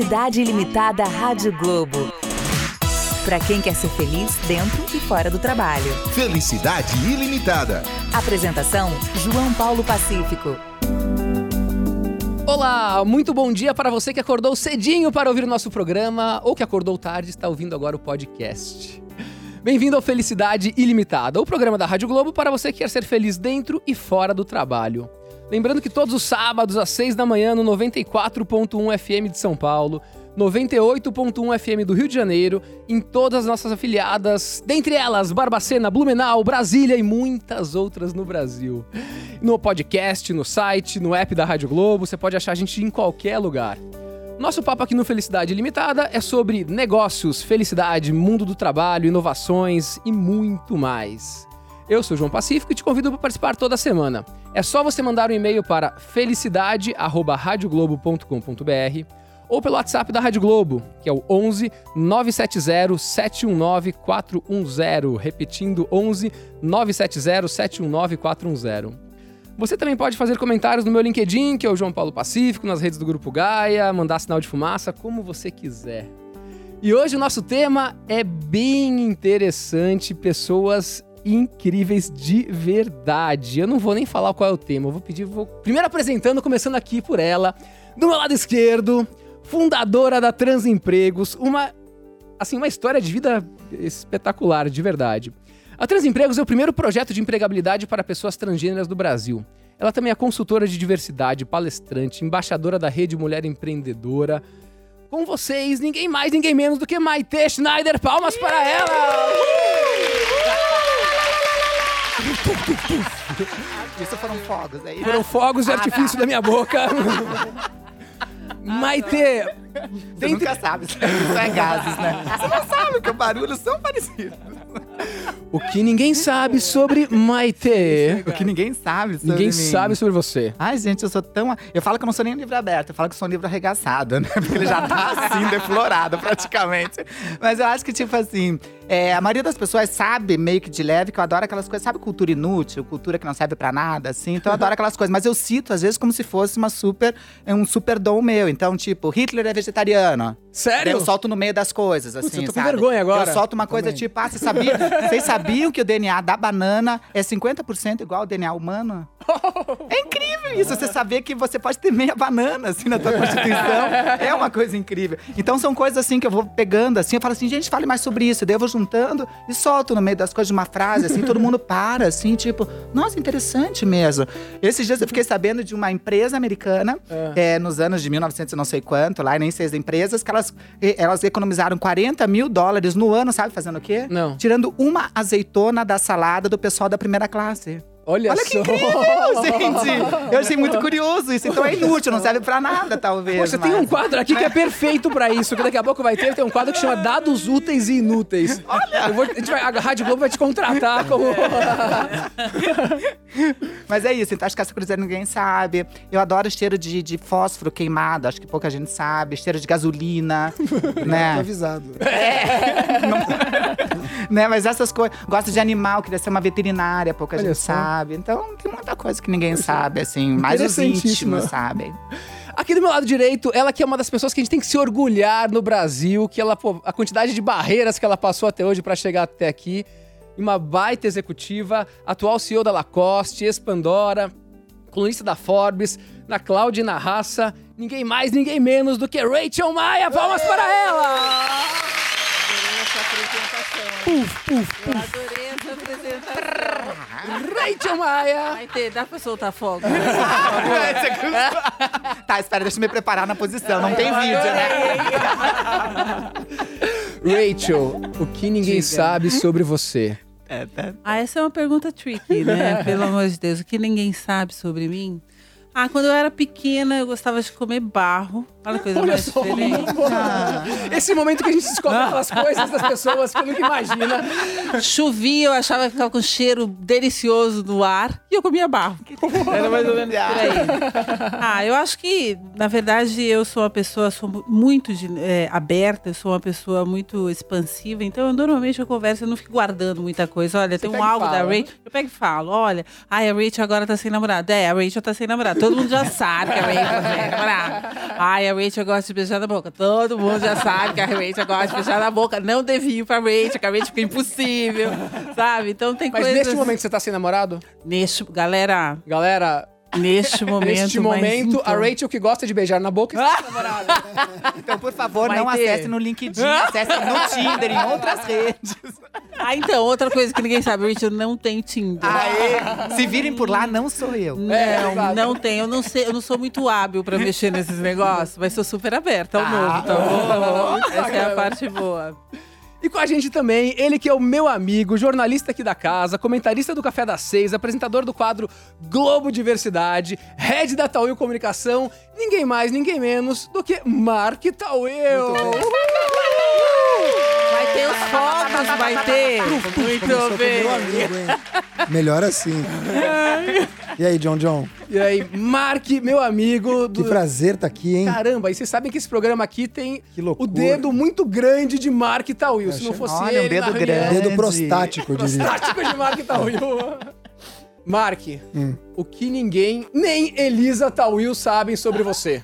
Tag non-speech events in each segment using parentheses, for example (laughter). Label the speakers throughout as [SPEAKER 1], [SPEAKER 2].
[SPEAKER 1] Felicidade Ilimitada Rádio Globo. Para quem quer ser feliz dentro e fora do trabalho.
[SPEAKER 2] Felicidade ilimitada.
[SPEAKER 1] Apresentação: João Paulo Pacífico.
[SPEAKER 3] Olá, muito bom dia para você que acordou cedinho para ouvir o nosso programa ou que acordou tarde e está ouvindo agora o podcast. Bem-vindo ao Felicidade Ilimitada, o programa da Rádio Globo para você que quer ser feliz dentro e fora do trabalho. Lembrando que todos os sábados às 6 da manhã no 94.1 FM de São Paulo, 98.1 FM do Rio de Janeiro, em todas as nossas afiliadas, dentre elas Barbacena, Blumenau, Brasília e muitas outras no Brasil. No podcast, no site, no app da Rádio Globo, você pode achar a gente em qualquer lugar. Nosso papo aqui no Felicidade Limitada é sobre negócios, felicidade, mundo do trabalho, inovações e muito mais. Eu sou João Pacífico e te convido para participar toda semana. É só você mandar um e-mail para felicidade@radioglobo.com.br ou pelo WhatsApp da Rádio Globo, que é o 11 970 719 410, repetindo 11 970 719 410. Você também pode fazer comentários no meu LinkedIn, que é o João Paulo Pacífico, nas redes do Grupo Gaia, mandar sinal de fumaça, como você quiser. E hoje o nosso tema é bem interessante, pessoas incríveis de verdade. Eu não vou nem falar qual é o tema, eu vou pedir, vou primeiro apresentando, começando aqui por ela, do meu lado esquerdo, fundadora da Transempregos, uma assim, uma história de vida espetacular, de verdade. A Transempregos é o primeiro projeto de empregabilidade para pessoas transgêneras do Brasil. Ela também é consultora de diversidade, palestrante, embaixadora da Rede Mulher Empreendedora. Com vocês, ninguém mais, ninguém menos do que Maite Schneider. Palmas para ela!
[SPEAKER 4] Isso foram fogos aí.
[SPEAKER 3] Foram fogos de
[SPEAKER 4] Ah,
[SPEAKER 3] artifício da minha boca. (laughs) Maite,
[SPEAKER 4] Você nunca sabe, isso é gases, né? Você não sabe que os barulhos são parecidos.
[SPEAKER 3] o que ninguém sabe sobre Maite?
[SPEAKER 4] O que ninguém sabe sobre
[SPEAKER 3] Ninguém
[SPEAKER 4] mim.
[SPEAKER 3] sabe sobre você.
[SPEAKER 4] Ai, gente, eu sou tão... Eu falo que eu não sou nem um livro aberto, eu falo que sou um livro arregaçado, né? Porque ele já tá assim, (laughs) deflorado praticamente. Mas eu acho que, tipo assim, é, a maioria das pessoas sabe meio que de leve que eu adoro aquelas coisas, sabe cultura inútil, cultura que não serve pra nada, assim. Então eu adoro aquelas coisas. Mas eu cito, às vezes, como se fosse uma super, é um super dom meu. Então, tipo, Hitler é vegetariano.
[SPEAKER 3] Sério?
[SPEAKER 4] Eu solto no meio das coisas, assim,
[SPEAKER 3] Putz, eu tô com
[SPEAKER 4] sabe?
[SPEAKER 3] vergonha agora.
[SPEAKER 4] Eu solto uma coisa
[SPEAKER 3] Também.
[SPEAKER 4] tipo, ah, vocês sabiam, vocês sabiam que o DNA da banana é 50% igual ao DNA humano? É incrível isso, você saber que você pode ter meia banana, assim, na tua constituição. É uma coisa incrível. Então, são coisas, assim, que eu vou pegando, assim, eu falo assim, gente, fale mais sobre isso. Daí eu vou juntando e solto no meio das coisas de uma frase, assim, todo mundo para, assim, tipo, nossa, interessante mesmo. Esses dias eu fiquei sabendo de uma empresa americana, é, nos anos de 1900 e não sei quanto, lá, nem sei as empresas, que elas, elas economizaram 40 mil dólares no ano, sabe fazendo o quê?
[SPEAKER 3] Não.
[SPEAKER 4] Tirando uma azeitona da salada do pessoal da primeira classe.
[SPEAKER 3] Olha,
[SPEAKER 4] Olha
[SPEAKER 3] só.
[SPEAKER 4] que incrível, gente! Eu achei muito curioso isso. Então é inútil, não serve pra nada, talvez.
[SPEAKER 3] Poxa, tem um
[SPEAKER 4] mas-
[SPEAKER 3] quadro aqui que é perfeito pra isso, que daqui a pouco vai ter, tem um quadro que chama Dados Úteis e Inúteis. Olha! Eu vou, a, gente vai, a Rádio Globo vai te contratar como... (laughs)
[SPEAKER 4] Mas é isso, então acho que essa curiosidade ninguém sabe. Eu adoro cheiro de, de fósforo queimado, acho que pouca gente sabe. Cheiro de gasolina, (laughs) né?
[SPEAKER 5] avisado. (laughs)
[SPEAKER 4] né? Mas essas coisas. Gosto de animal, queria ser uma veterinária, pouca
[SPEAKER 3] Olha
[SPEAKER 4] gente
[SPEAKER 3] só.
[SPEAKER 4] sabe. Então tem muita coisa que ninguém sabe, assim. Mais os íntimos sabem.
[SPEAKER 3] Aqui do meu lado direito, ela que é uma das pessoas que a gente tem que se orgulhar no Brasil, que ela, pô, a quantidade de barreiras que ela passou até hoje pra chegar até aqui. Uma baita executiva, atual CEO da Lacoste, ex-Pandora, colunista da Forbes, na Cloud e na Raça. Ninguém mais, ninguém menos do que Rachel Maia. Palmas para ela! Puf, puf,
[SPEAKER 6] Eu adorei essa apresentação.
[SPEAKER 3] Rachel Maia!
[SPEAKER 6] Maite, dá pra soltar fogo? (laughs)
[SPEAKER 4] tá, espera, deixa eu me preparar na posição. Não tem vídeo, né?
[SPEAKER 3] Rachel, o que ninguém sabe sobre você?
[SPEAKER 4] É, tá.
[SPEAKER 6] Ah, essa é uma pergunta tricky, né? (laughs) Pelo amor de Deus. O que ninguém sabe sobre mim? Ah, quando eu era pequena, eu gostava de comer barro. Olha que coisa
[SPEAKER 3] Olha
[SPEAKER 6] mais
[SPEAKER 3] só.
[SPEAKER 6] diferente. (laughs)
[SPEAKER 3] Esse momento que a gente descobre aquelas coisas das pessoas que eu nunca imagina.
[SPEAKER 6] Chovia, eu achava que ficava com cheiro delicioso no ar e eu comia barro. Era mais ou menos por aí. Ah, eu acho que, na verdade, eu sou uma pessoa sou mu- muito é, aberta, eu sou uma pessoa muito expansiva, então eu, normalmente eu converso, eu não fico guardando muita coisa. Olha, tem um álbum da
[SPEAKER 3] fala.
[SPEAKER 6] Rachel, eu pego e falo, olha, ai, a Rachel agora tá sem namorado. É, a Rachel tá sem namorado. Todo mundo já sabe que a Rachel tá sem namorado. Ai, a Rachel gosta de beijar na boca. Todo mundo já sabe que a Rachel gosta de beijar na boca. Não devia ir pra Rachel, que a Rachel fica impossível, sabe? Então tem
[SPEAKER 3] Mas
[SPEAKER 6] coisas...
[SPEAKER 3] neste momento você tá sem namorado?
[SPEAKER 6] Neste, galera,
[SPEAKER 3] Galera,
[SPEAKER 6] neste momento.
[SPEAKER 3] neste momento, a
[SPEAKER 6] então-
[SPEAKER 3] Rachel que gosta de beijar na boca está. (laughs)
[SPEAKER 4] Então, por favor,
[SPEAKER 6] Vai
[SPEAKER 4] não
[SPEAKER 6] ter.
[SPEAKER 4] acesse no LinkedIn, acesse no Tinder, em outras redes.
[SPEAKER 6] Ah, então, outra coisa que ninguém sabe, Rachel não tem Tinder.
[SPEAKER 4] Aê! Se virem por lá, não sou eu.
[SPEAKER 6] Não,
[SPEAKER 3] É, exato.
[SPEAKER 6] não tem. Eu não sei, eu não sou muito hábil pra mexer nesses negócios, mas sou super aberta ao
[SPEAKER 4] Ah,
[SPEAKER 6] novo, tá bom? Essa é a parte boa.
[SPEAKER 3] E com a gente também, ele que é o meu amigo, jornalista aqui da casa, comentarista do Café das Seis, apresentador do quadro Globo Diversidade, head da Tauil Comunicação, ninguém mais, ninguém menos do que Mark Tauil.
[SPEAKER 6] Vai os fogos, vai ter. Muito bem.
[SPEAKER 5] Meu amigo, hein? Melhor assim. E aí, John John?
[SPEAKER 3] E aí, Mark, meu amigo.
[SPEAKER 5] Que
[SPEAKER 3] Do...
[SPEAKER 5] prazer tá aqui, hein?
[SPEAKER 3] Caramba, e vocês sabem que esse programa aqui tem
[SPEAKER 5] Que
[SPEAKER 3] o dedo muito grande de Mark Tauil. Se não fosse
[SPEAKER 4] Olha, um
[SPEAKER 3] ele
[SPEAKER 4] dedo
[SPEAKER 3] na reunião-
[SPEAKER 4] grande.
[SPEAKER 5] Dedo prostático, eu diria.
[SPEAKER 3] Prostático de Mark Tauil. Mark,
[SPEAKER 5] Hum.
[SPEAKER 3] o que ninguém, nem Elisa Tauil sabem sobre você.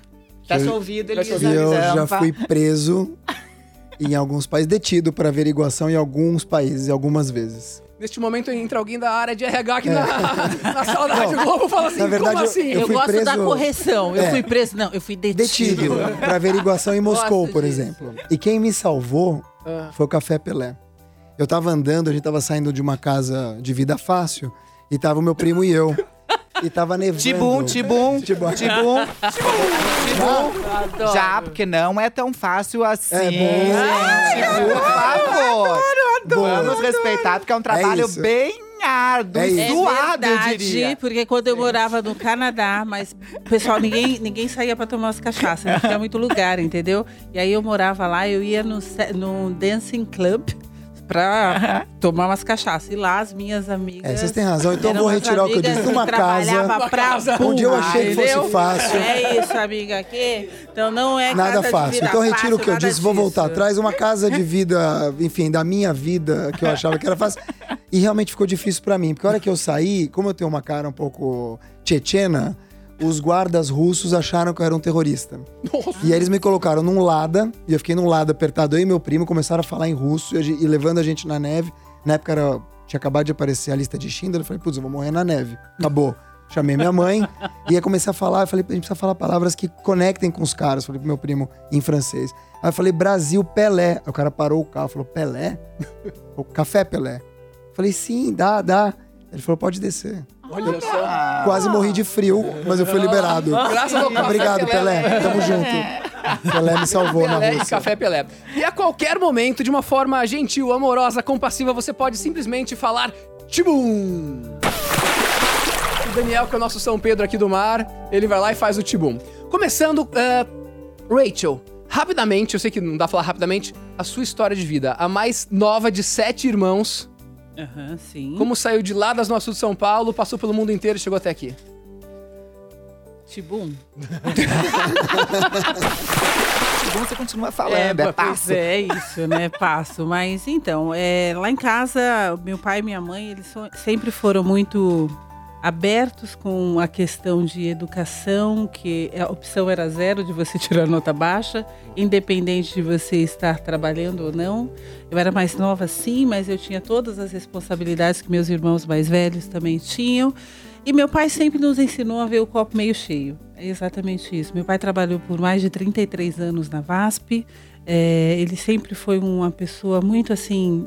[SPEAKER 4] Fecha o ouvido,
[SPEAKER 3] o
[SPEAKER 4] Elisa.
[SPEAKER 5] Eu já fui preso em alguns países, detido para averiguação em alguns países, algumas vezes.
[SPEAKER 3] Neste momento entra alguém da área de RH aqui na, na sala da Rádio Globo e fala assim,
[SPEAKER 5] na verdade,
[SPEAKER 3] como
[SPEAKER 5] eu-
[SPEAKER 3] assim?
[SPEAKER 5] eu
[SPEAKER 6] Eu,
[SPEAKER 5] fui
[SPEAKER 6] gosto da
[SPEAKER 5] preso-
[SPEAKER 6] correção. Eu
[SPEAKER 5] É.
[SPEAKER 6] fui preso. Não, eu fui detido.
[SPEAKER 5] Detido para averiguação em Moscou,
[SPEAKER 6] Gosto
[SPEAKER 5] por
[SPEAKER 6] disso.
[SPEAKER 5] exemplo. E quem me salvou
[SPEAKER 3] Ah.
[SPEAKER 5] foi o Café Pelé. Eu tava andando, a gente tava saindo de uma casa de vida fácil e tava o meu primo e eu. E tava nevando.
[SPEAKER 4] Tibum, tibum,
[SPEAKER 5] Tibum.
[SPEAKER 4] tibum, tibum.
[SPEAKER 6] Adoro.
[SPEAKER 4] Já, porque não é tão fácil assim.
[SPEAKER 5] É bom.
[SPEAKER 4] gente, por favor.
[SPEAKER 5] Boa.
[SPEAKER 4] Vamos respeitar, porque é um trabalho
[SPEAKER 5] isso.
[SPEAKER 4] bem árduo,
[SPEAKER 5] É isso.
[SPEAKER 6] É
[SPEAKER 4] suado, eu
[SPEAKER 6] verdade,
[SPEAKER 4] diria.
[SPEAKER 6] porque quando eu morava no Canadá, mas, pessoal, ninguém, ninguém saía pra tomar umas cachaças, não tinha muito lugar, entendeu? E aí eu morava lá, eu ia no, no dancing club pra tomar umas cachaças. E lá as minhas amigas.
[SPEAKER 5] É, vocês têm razão, então eu vou retirar o que eu disse. Numa
[SPEAKER 6] trabalhava
[SPEAKER 5] casa
[SPEAKER 6] pra
[SPEAKER 5] onde eu achei que fosse fácil.
[SPEAKER 6] É isso, amiga, aqui. Então não é
[SPEAKER 5] Nada
[SPEAKER 6] casa de
[SPEAKER 5] fácil.
[SPEAKER 6] vida
[SPEAKER 5] Então retiro
[SPEAKER 6] fácil,
[SPEAKER 5] o que eu disse, vou voltar
[SPEAKER 6] disso.
[SPEAKER 5] atrás. Uma casa de vida, enfim, da minha vida, que eu achava que era fácil. E realmente ficou difícil pra mim. Porque a hora que eu saí, como eu tenho uma cara um pouco tchetchena, os guardas russos acharam que eu era um terrorista. E aí eles me colocaram num lada, e eu fiquei num lado apertado. Eu e meu primo começaram a falar em russo e, e levando a gente na neve. Na época era, tinha acabado de aparecer a lista de Schindler. Eu falei, putz, eu vou morrer na neve. Acabou. Chamei minha mãe e aí comecei a falar. Eu falei, a gente precisa falar palavras que conectem com os caras. Falei pro meu primo em francês. Aí eu falei, Brasil, Pelé. Aí o cara parou o carro, falou, Pelé? (laughs) O café Pelé. Eu falei, sim, dá, dá. Ele falou, pode descer.
[SPEAKER 3] Olha só.
[SPEAKER 5] Quase morri de frio, mas eu fui liberado.
[SPEAKER 3] Graças ao Café
[SPEAKER 5] Obrigado,
[SPEAKER 3] Pelé.
[SPEAKER 5] Pelé. Tamo junto. Pelé me salvou na
[SPEAKER 3] Pelé e
[SPEAKER 5] Rússia.
[SPEAKER 3] Café Pelé. E a qualquer momento, de uma forma gentil, amorosa, compassiva, você pode simplesmente falar Tibum! O Daniel, que é o nosso São Pedro aqui do mar, ele vai lá e faz o Tibum. Começando, eh, Rachel, rapidamente, eu sei que não dá pra falar rapidamente, a sua história de vida. A mais nova de sete irmãos.
[SPEAKER 6] Aham, sim.
[SPEAKER 3] Como saiu de lá das nossas de São Paulo, passou pelo mundo inteiro e chegou até aqui.
[SPEAKER 6] Tibum. (laughs)
[SPEAKER 4] Tibum, você continua falando, é,
[SPEAKER 6] pois
[SPEAKER 4] passo.
[SPEAKER 6] é isso, né? Passo. Mas então, é, lá em casa, meu pai e minha mãe, eles so- sempre foram muito abertos com a questão de educação, que a opção era zero de você (laughs) tirar nota baixa, independente de você estar trabalhando ou não. Eu era mais nova sim, mas eu tinha todas as responsabilidades que meus irmãos mais velhos também tinham. E meu pai sempre nos ensinou a ver o copo meio cheio. É exatamente isso. Meu pai trabalhou por mais de 33 anos na VASP. É, ele sempre foi uma pessoa muito assim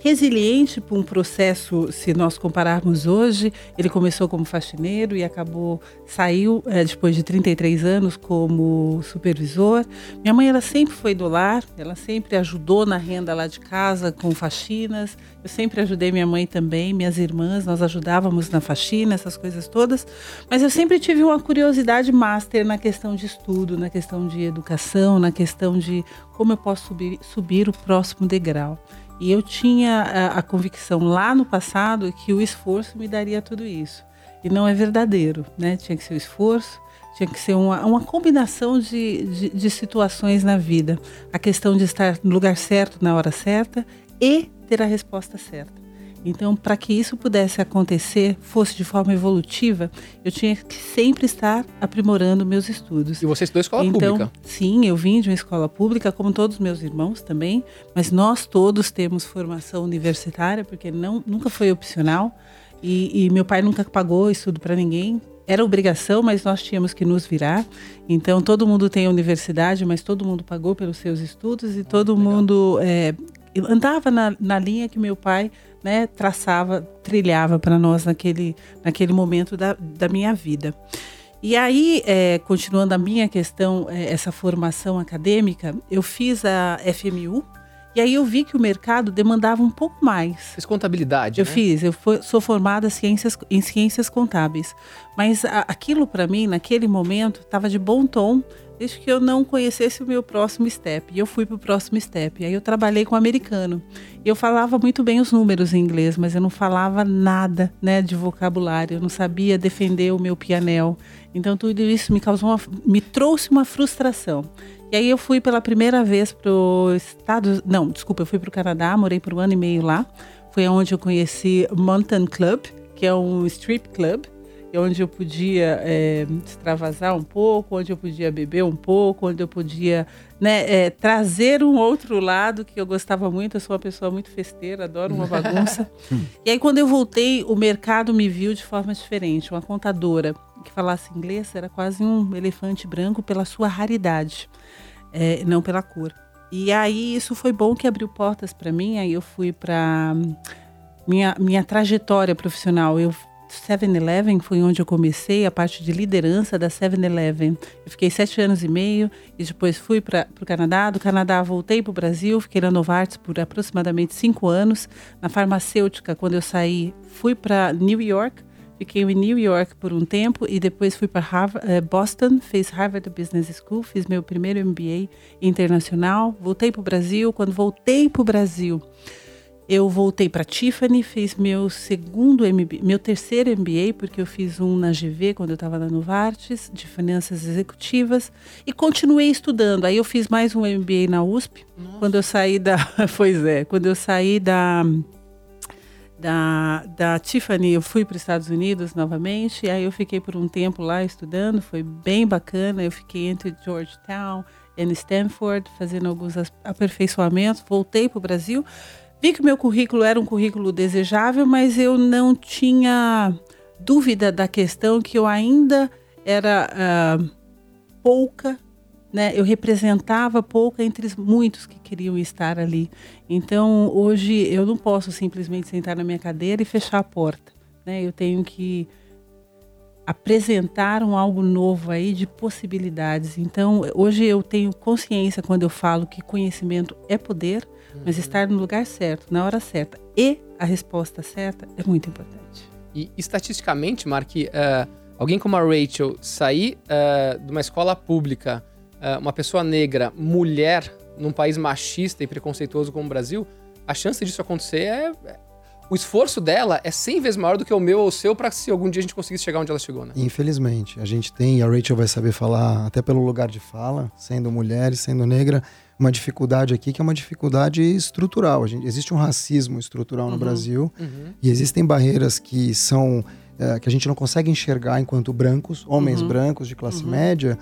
[SPEAKER 6] resiliente para um processo, se nós compararmos hoje, ele começou como faxineiro e acabou, saiu é, depois de 33 anos como supervisor. Minha mãe, ela sempre foi do lar, ela sempre ajudou na renda lá de casa com faxinas. Eu sempre ajudei minha mãe também, minhas irmãs, nós ajudávamos na faxina, essas coisas todas. Mas eu sempre tive uma curiosidade master na questão de estudo, na questão de educação, na questão de como eu posso subir, subir o próximo degrau. E eu tinha a, a, convicção lá no passado que o esforço me daria tudo isso. E não é verdadeiro, né? Tinha que ser o esforço, tinha que ser uma, uma combinação de, de, de situações na vida. A questão de estar no lugar certo, na hora certa e ter a resposta certa. Então, para que isso pudesse acontecer, fosse de forma evolutiva, eu tinha que sempre estar aprimorando meus estudos.
[SPEAKER 3] E você estudou escola
[SPEAKER 6] então,
[SPEAKER 3] pública?
[SPEAKER 6] Sim, eu vim de uma escola pública, como todos os meus irmãos também, mas nós todos temos formação universitária, porque não, nunca foi opcional. E, e meu pai nunca pagou estudo para ninguém, era obrigação, mas nós tínhamos que nos virar. Então, todo mundo tem universidade, mas todo mundo pagou pelos seus estudos e todo Legal. mundo é, andava na, na linha que meu pai né, traçava, trilhava para nós naquele, naquele momento da, da minha vida. E aí, é, continuando a minha questão, é, essa formação acadêmica, eu fiz a FMU, e aí eu vi que o mercado demandava um pouco mais.
[SPEAKER 3] Fiz contabilidade,
[SPEAKER 6] Eu
[SPEAKER 3] né?
[SPEAKER 6] fiz, eu sou formada ciências, em ciências contábeis. Mas a, aquilo para mim, naquele momento, estava de bom tom, desde que eu não conhecesse o meu próximo step. E eu fui para o próximo step. Aí eu trabalhei com um americano. E eu falava muito bem os números em inglês, mas eu não falava nada né, de vocabulário. Eu não sabia defender o meu pianel. Então tudo isso me causou uma, me trouxe uma frustração. E aí eu fui pela primeira vez para o Estados... Não, desculpa, eu fui para o Canadá, morei por um ano e meio lá. Foi onde eu conheci Mountain Club, que é um strip club onde eu podia é, extravasar um pouco, onde eu podia beber um pouco, onde eu podia né, é, trazer um outro lado que eu gostava muito. Eu sou uma pessoa muito festeira, adoro uma bagunça. (laughs) e aí, quando eu voltei, o mercado me viu de forma diferente. Uma contadora que falasse inglês era quase um elefante branco pela sua raridade, é, não pela cor. E aí, isso foi bom que abriu portas para mim. Aí, eu fui para minha, minha trajetória profissional. Eu 7-Eleven foi onde eu comecei a parte de liderança da 7-Eleven. Eu fiquei sete anos e meio e depois fui para o Canadá. Do Canadá voltei para o Brasil, fiquei na Novartis por aproximadamente cinco anos. Na farmacêutica, quando eu saí, fui para New York. Fiquei em New York por um tempo e depois fui para eh, Boston, fiz Harvard Business School, fiz meu primeiro MBA internacional. Voltei para o Brasil. Quando voltei para o Brasil, eu voltei para Tiffany, fiz meu segundo MBA, meu terceiro MBA, porque eu fiz um na GV quando eu estava na Novartis, de finanças executivas, e continuei estudando. Aí eu fiz mais um MBA na USP, Nossa. quando eu saí da, (laughs) pois é, quando eu saí da da, da Tiffany, eu fui para os Estados Unidos novamente, e aí eu fiquei por um tempo lá estudando, foi bem bacana. Eu fiquei entre Georgetown e Stanford, fazendo alguns aperfeiçoamentos, voltei para o Brasil. Vi que meu currículo era um currículo desejável, mas eu não tinha dúvida da questão que eu ainda era uh, pouca, né? Eu representava pouca entre muitos que queriam estar ali. Então, hoje eu não posso simplesmente sentar na minha cadeira e fechar a porta, né? Eu tenho que apresentar um algo novo aí de possibilidades. Então, hoje eu tenho consciência quando eu falo que conhecimento é poder mas uhum. estar no lugar certo, na hora certa e a resposta certa é muito importante.
[SPEAKER 3] E estatisticamente, Mark, uh, alguém como a Rachel sair uh, de uma escola pública, uma pessoa negra, mulher, num país machista e preconceituoso como o Brasil, a chance disso acontecer é, é o esforço dela é 100 vezes maior do que o meu ou o seu para se algum dia a gente conseguisse chegar onde ela chegou, né?
[SPEAKER 5] Infelizmente. A gente tem, a Rachel vai saber falar, até pelo lugar de fala, sendo mulher e sendo negra, uma dificuldade aqui que é uma dificuldade estrutural. Gente, existe um racismo estrutural uhum, no Brasil uhum. e existem barreiras que são é, que a gente não consegue enxergar enquanto brancos, homens uhum. brancos de classe uhum. média.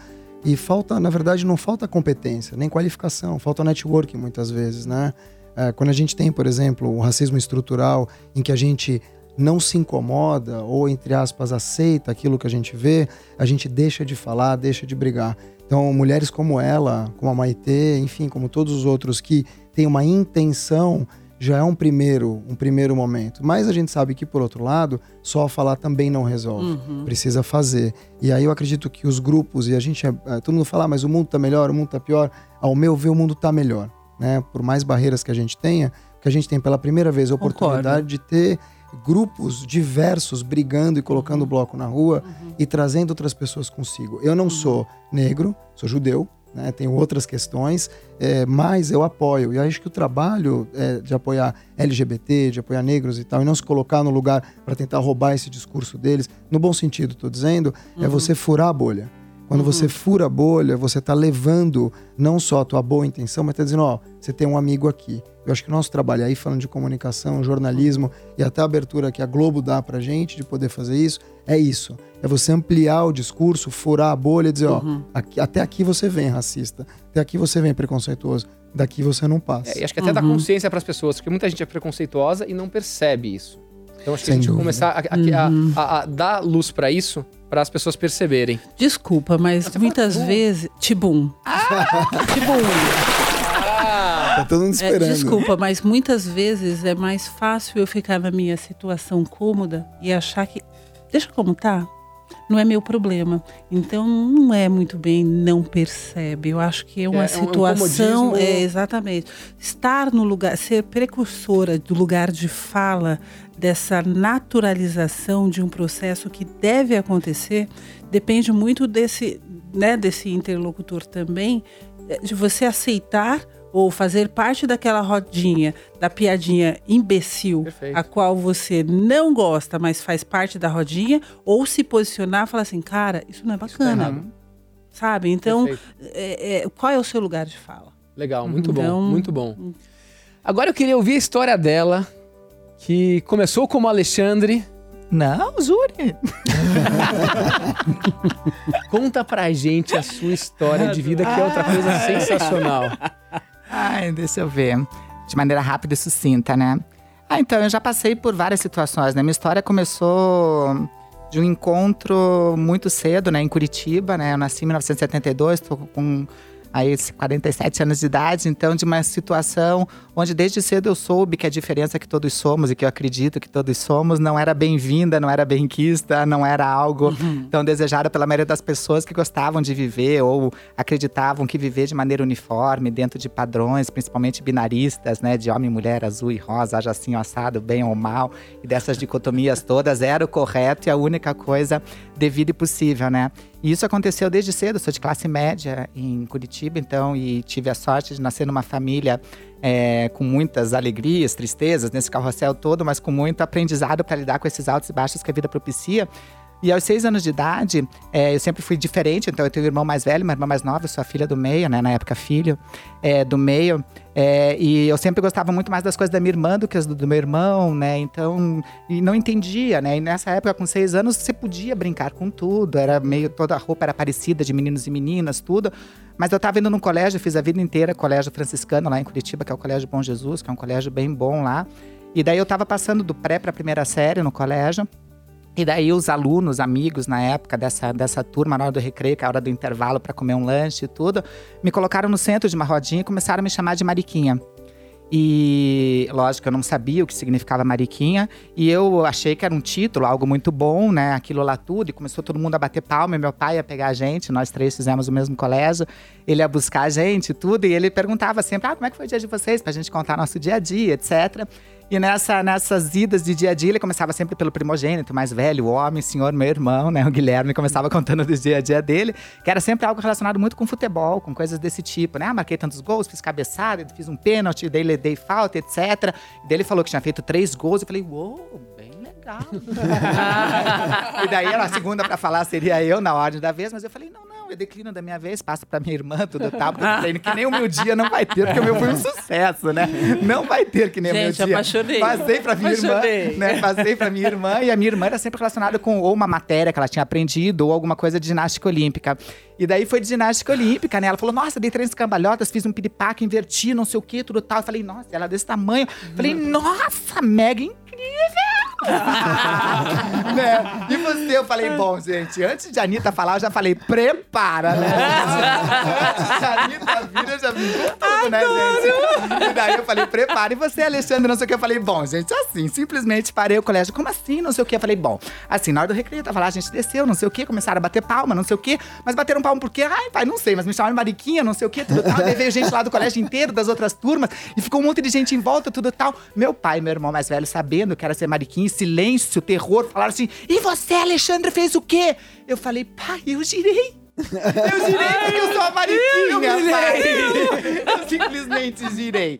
[SPEAKER 5] E falta, na verdade, não falta competência, nem qualificação, falta networking muitas vezes, né? É, quando a gente tem, por exemplo, o racismo estrutural, em que a gente não se incomoda ou, entre aspas, aceita aquilo que a gente vê, a gente deixa de falar, deixa de brigar. Então, mulheres como ela, como a Maitê, enfim, como todos os outros que têm uma intenção já é um primeiro, um primeiro momento. Mas a gente sabe que, por outro lado, só falar também não resolve. Precisa fazer. E aí eu acredito que os grupos, e a gente, é, é, todo mundo fala, "Ah, mas o mundo tá melhor, o mundo tá pior. Ao meu ver, o mundo tá melhor. Né? Por mais barreiras que a gente tenha, que a gente tem pela primeira vez a oportunidade de ter grupos diversos brigando e colocando o bloco na rua e trazendo outras pessoas consigo. Eu não sou negro, sou judeu, né? tenho outras questões, é, mas eu apoio. E acho que o trabalho é, de apoiar LGBT, de apoiar negros e tal, e não se colocar no lugar para tentar roubar esse discurso deles, no bom sentido, estou dizendo, é você furar a bolha. Quando você fura a bolha, você está levando não só a tua boa intenção, mas está dizendo, ó, você tem um amigo aqui. Eu acho que o nosso trabalho aí, falando de comunicação, jornalismo e até a abertura que a Globo dá pra gente de poder fazer isso, é isso. É você ampliar o discurso, furar a bolha e dizer, ó, aqui- até aqui você vem racista, até aqui você vem preconceituoso, daqui você não passa.
[SPEAKER 3] É, e acho que até dá consciência pras pessoas, porque muita gente é preconceituosa e não percebe isso. Então acho que
[SPEAKER 5] Sem
[SPEAKER 3] a gente
[SPEAKER 5] dúvida.
[SPEAKER 3] começar a, a- a- a- a dar luz pra isso, para as pessoas perceberem.
[SPEAKER 6] Desculpa, mas
[SPEAKER 3] Você
[SPEAKER 6] muitas
[SPEAKER 3] fala tibum.
[SPEAKER 6] vezes. Tibum. Tibum.
[SPEAKER 5] Tá todo mundo
[SPEAKER 6] É,
[SPEAKER 5] esperando.
[SPEAKER 6] desculpa, mas muitas vezes é mais fácil eu ficar na minha situação cômoda e achar que. Deixa como tá. Não é meu problema. Então não é muito bem, não percebe. Eu acho que é uma
[SPEAKER 3] É, é um
[SPEAKER 6] situação.
[SPEAKER 3] comodismo.
[SPEAKER 6] É, exatamente. Estar no lugar, ser precursora do lugar de fala, dessa naturalização de um processo que deve acontecer, depende muito desse, né, desse interlocutor também, de você aceitar ou fazer parte daquela rodinha, da piadinha imbecil,
[SPEAKER 3] Perfeito.
[SPEAKER 6] a qual você não gosta, mas faz parte da rodinha, ou se posicionar e falar assim, cara, isso não é
[SPEAKER 3] tá
[SPEAKER 6] bacana. sabe? Então, é- é, qual é o seu lugar de fala?
[SPEAKER 3] Legal, muito bom,
[SPEAKER 6] Então-
[SPEAKER 3] muito bom. Agora eu queria ouvir a história dela, que começou como Alexandre.
[SPEAKER 4] Não, jure. (laughs)
[SPEAKER 3] Conta pra gente a sua história de vida, que é outra coisa sensacional. (laughs)
[SPEAKER 4] Ai, deixa eu ver. De maneira rápida e sucinta, né? Ah, então, eu já passei por várias situações, né? Minha história começou de um encontro muito cedo, né? Em Curitiba, né? Eu nasci em 1972, tô com aí 47 anos de idade, então de uma situação onde desde cedo eu soube que a diferença que todos somos e que eu acredito que todos somos não era bem-vinda, não era bem-quista, não era algo tão desejado pela maioria das pessoas que gostavam de viver ou acreditavam que viver de maneira uniforme, dentro de padrões, principalmente binaristas, né, de homem, mulher, azul e rosa, haja assim, assado, bem ou mal, e dessas dicotomias todas, era o correto e a única coisa devida e possível, né? E isso aconteceu desde cedo, eu sou de classe média em Curitiba, então, e tive a sorte de nascer numa família é, com muitas alegrias, tristezas, nesse carrossel todo, mas com muito aprendizado para lidar com esses altos e baixos que a vida propicia. E aos seis anos de idade, é, eu sempre fui diferente, então eu tenho um irmão mais velho, uma irmã mais nova, eu sou a filha do meio, né? Na época, filho é, do meio. É, e eu sempre gostava muito mais das coisas da minha irmã do que as do, do meu irmão, né? Então, e não entendia, né? E nessa época, com seis anos, você podia brincar com tudo, era meio, toda a roupa era parecida de meninos e meninas, tudo. Mas eu tava indo num colégio, fiz a vida inteira colégio franciscano lá em Curitiba, que é o Colégio Bom Jesus, que é um colégio bem bom lá. E daí eu tava passando do pré para a primeira série no colégio. E daí os alunos, amigos na época dessa, dessa turma, na hora do recreio, que é a hora do intervalo para comer um lanche e tudo, me colocaram no centro de uma rodinha e começaram a me chamar de Mariquinha. E lógico, eu não sabia o que significava Mariquinha, e eu achei que era um título, algo muito bom, né? Aquilo lá tudo, e começou todo mundo a bater palma, e meu pai ia pegar a gente, nós três fizemos o mesmo colégio, ele ia buscar a gente tudo, e ele perguntava sempre: ah, como é que foi o dia de vocês? Pra gente contar nosso dia a dia, etc. E nessa, nessas idas de dia a dia, ele começava sempre pelo primogênito, mais velho, o homem, o senhor, meu irmão, né? O Guilherme começava (laughs) contando do dia a dia dele, que era sempre algo relacionado muito com futebol, com coisas desse tipo, né? Ah, marquei tantos gols, fiz cabeçada, fiz um pênalti, daí dei falta, etc. E daí ele falou que tinha feito três gols, eu falei, uou, bem legal. (laughs) e daí a segunda pra falar seria eu na ordem da vez, mas eu falei, não, não, eu declino da minha vez, passa pra minha irmã, tudo tal, porque que nem o meu dia não vai ter, porque o meu foi um sucesso, né? Não vai ter que nem
[SPEAKER 6] Gente,
[SPEAKER 4] o meu dia.
[SPEAKER 6] apaixonei.
[SPEAKER 4] Passei pra minha
[SPEAKER 6] Apaixonei.
[SPEAKER 4] irmã, né? Passei pra minha irmã e a minha irmã era sempre relacionada com ou uma matéria que ela tinha aprendido ou alguma coisa de ginástica olímpica. E daí foi de ginástica olímpica, né? Ela falou: Nossa, dei três cambalhotas, fiz um piripaque, inverti, não sei o que, tudo tal. Eu falei: Nossa, ela é desse tamanho. Falei: Nossa, mega incrível! (laughs) né? E você, eu falei, bom, gente, antes de a Anitta falar, eu já falei, prepara, né? antes da Anitta vir, eu já com tudo, né, gente? E daí eu falei, prepara. E você, Alexandre, não sei o que. Eu falei, bom, gente, assim, simplesmente parei o colégio. Como assim, não sei o que? Eu falei, bom, assim, na hora do recreio, tava lá, a gente desceu, não sei o que, começaram a bater palma, não sei o que. Mas bateram palma por quê? Ai, pai, não sei, mas me chamaram de mariquinha, não sei o que, tudo tal. Daí veio gente lá do colégio inteiro, das outras turmas, e ficou um monte de gente em volta, tudo tal. Meu pai, meu irmão mais velho, sabendo que era ser mariquinha, silêncio, terror, falaram assim: e você, Alexandre, fez o quê? Eu falei, pai, eu girei. Eu girei porque eu sou a mariquinha, pai. Eu simplesmente girei.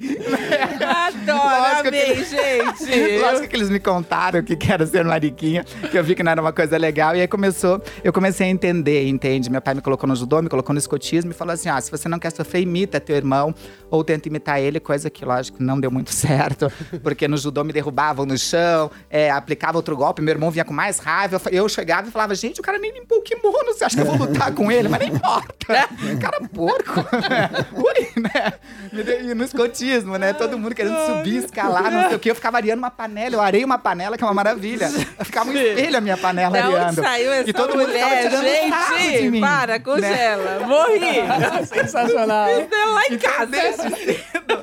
[SPEAKER 6] Adoro, amei, gente.
[SPEAKER 4] Lógico que eles me contaram o que era ser mariquinha, que eu vi que não era uma coisa legal. E aí começou, eu comecei a entender, entende? Meu pai me colocou no judô, me colocou no escotismo e falou assim: ah, se você não quer sofrer, imita teu irmão ou tenta imitar ele, coisa que, lógico, não deu muito (laughs) certo, porque no judô me derrubavam no chão, é, aplicava outro golpe, meu irmão vinha com mais raiva. Eu Eu chegava e falava, gente, o cara nem limpou o kimono, você acha que eu vou lutar com ele? Mas não importa. Cara porco. né? (laughs) Ui, né? Me deu- E no escotismo, né? Todo mundo querendo subir, escalar, não sei o quê. Eu ficava areando uma panela. Eu arei uma panela, que é uma maravilha. Eu ficava um espelho a minha panela
[SPEAKER 6] Da
[SPEAKER 4] areando.
[SPEAKER 6] saiu essa
[SPEAKER 4] e todo mundo ficava
[SPEAKER 6] mulher,
[SPEAKER 4] tirando sarro de
[SPEAKER 6] gente?
[SPEAKER 4] mim,
[SPEAKER 6] Para,
[SPEAKER 4] né?
[SPEAKER 6] congela. Morri. (laughs)
[SPEAKER 3] Sensacional.
[SPEAKER 6] Então, lá em
[SPEAKER 4] Então,
[SPEAKER 6] casa.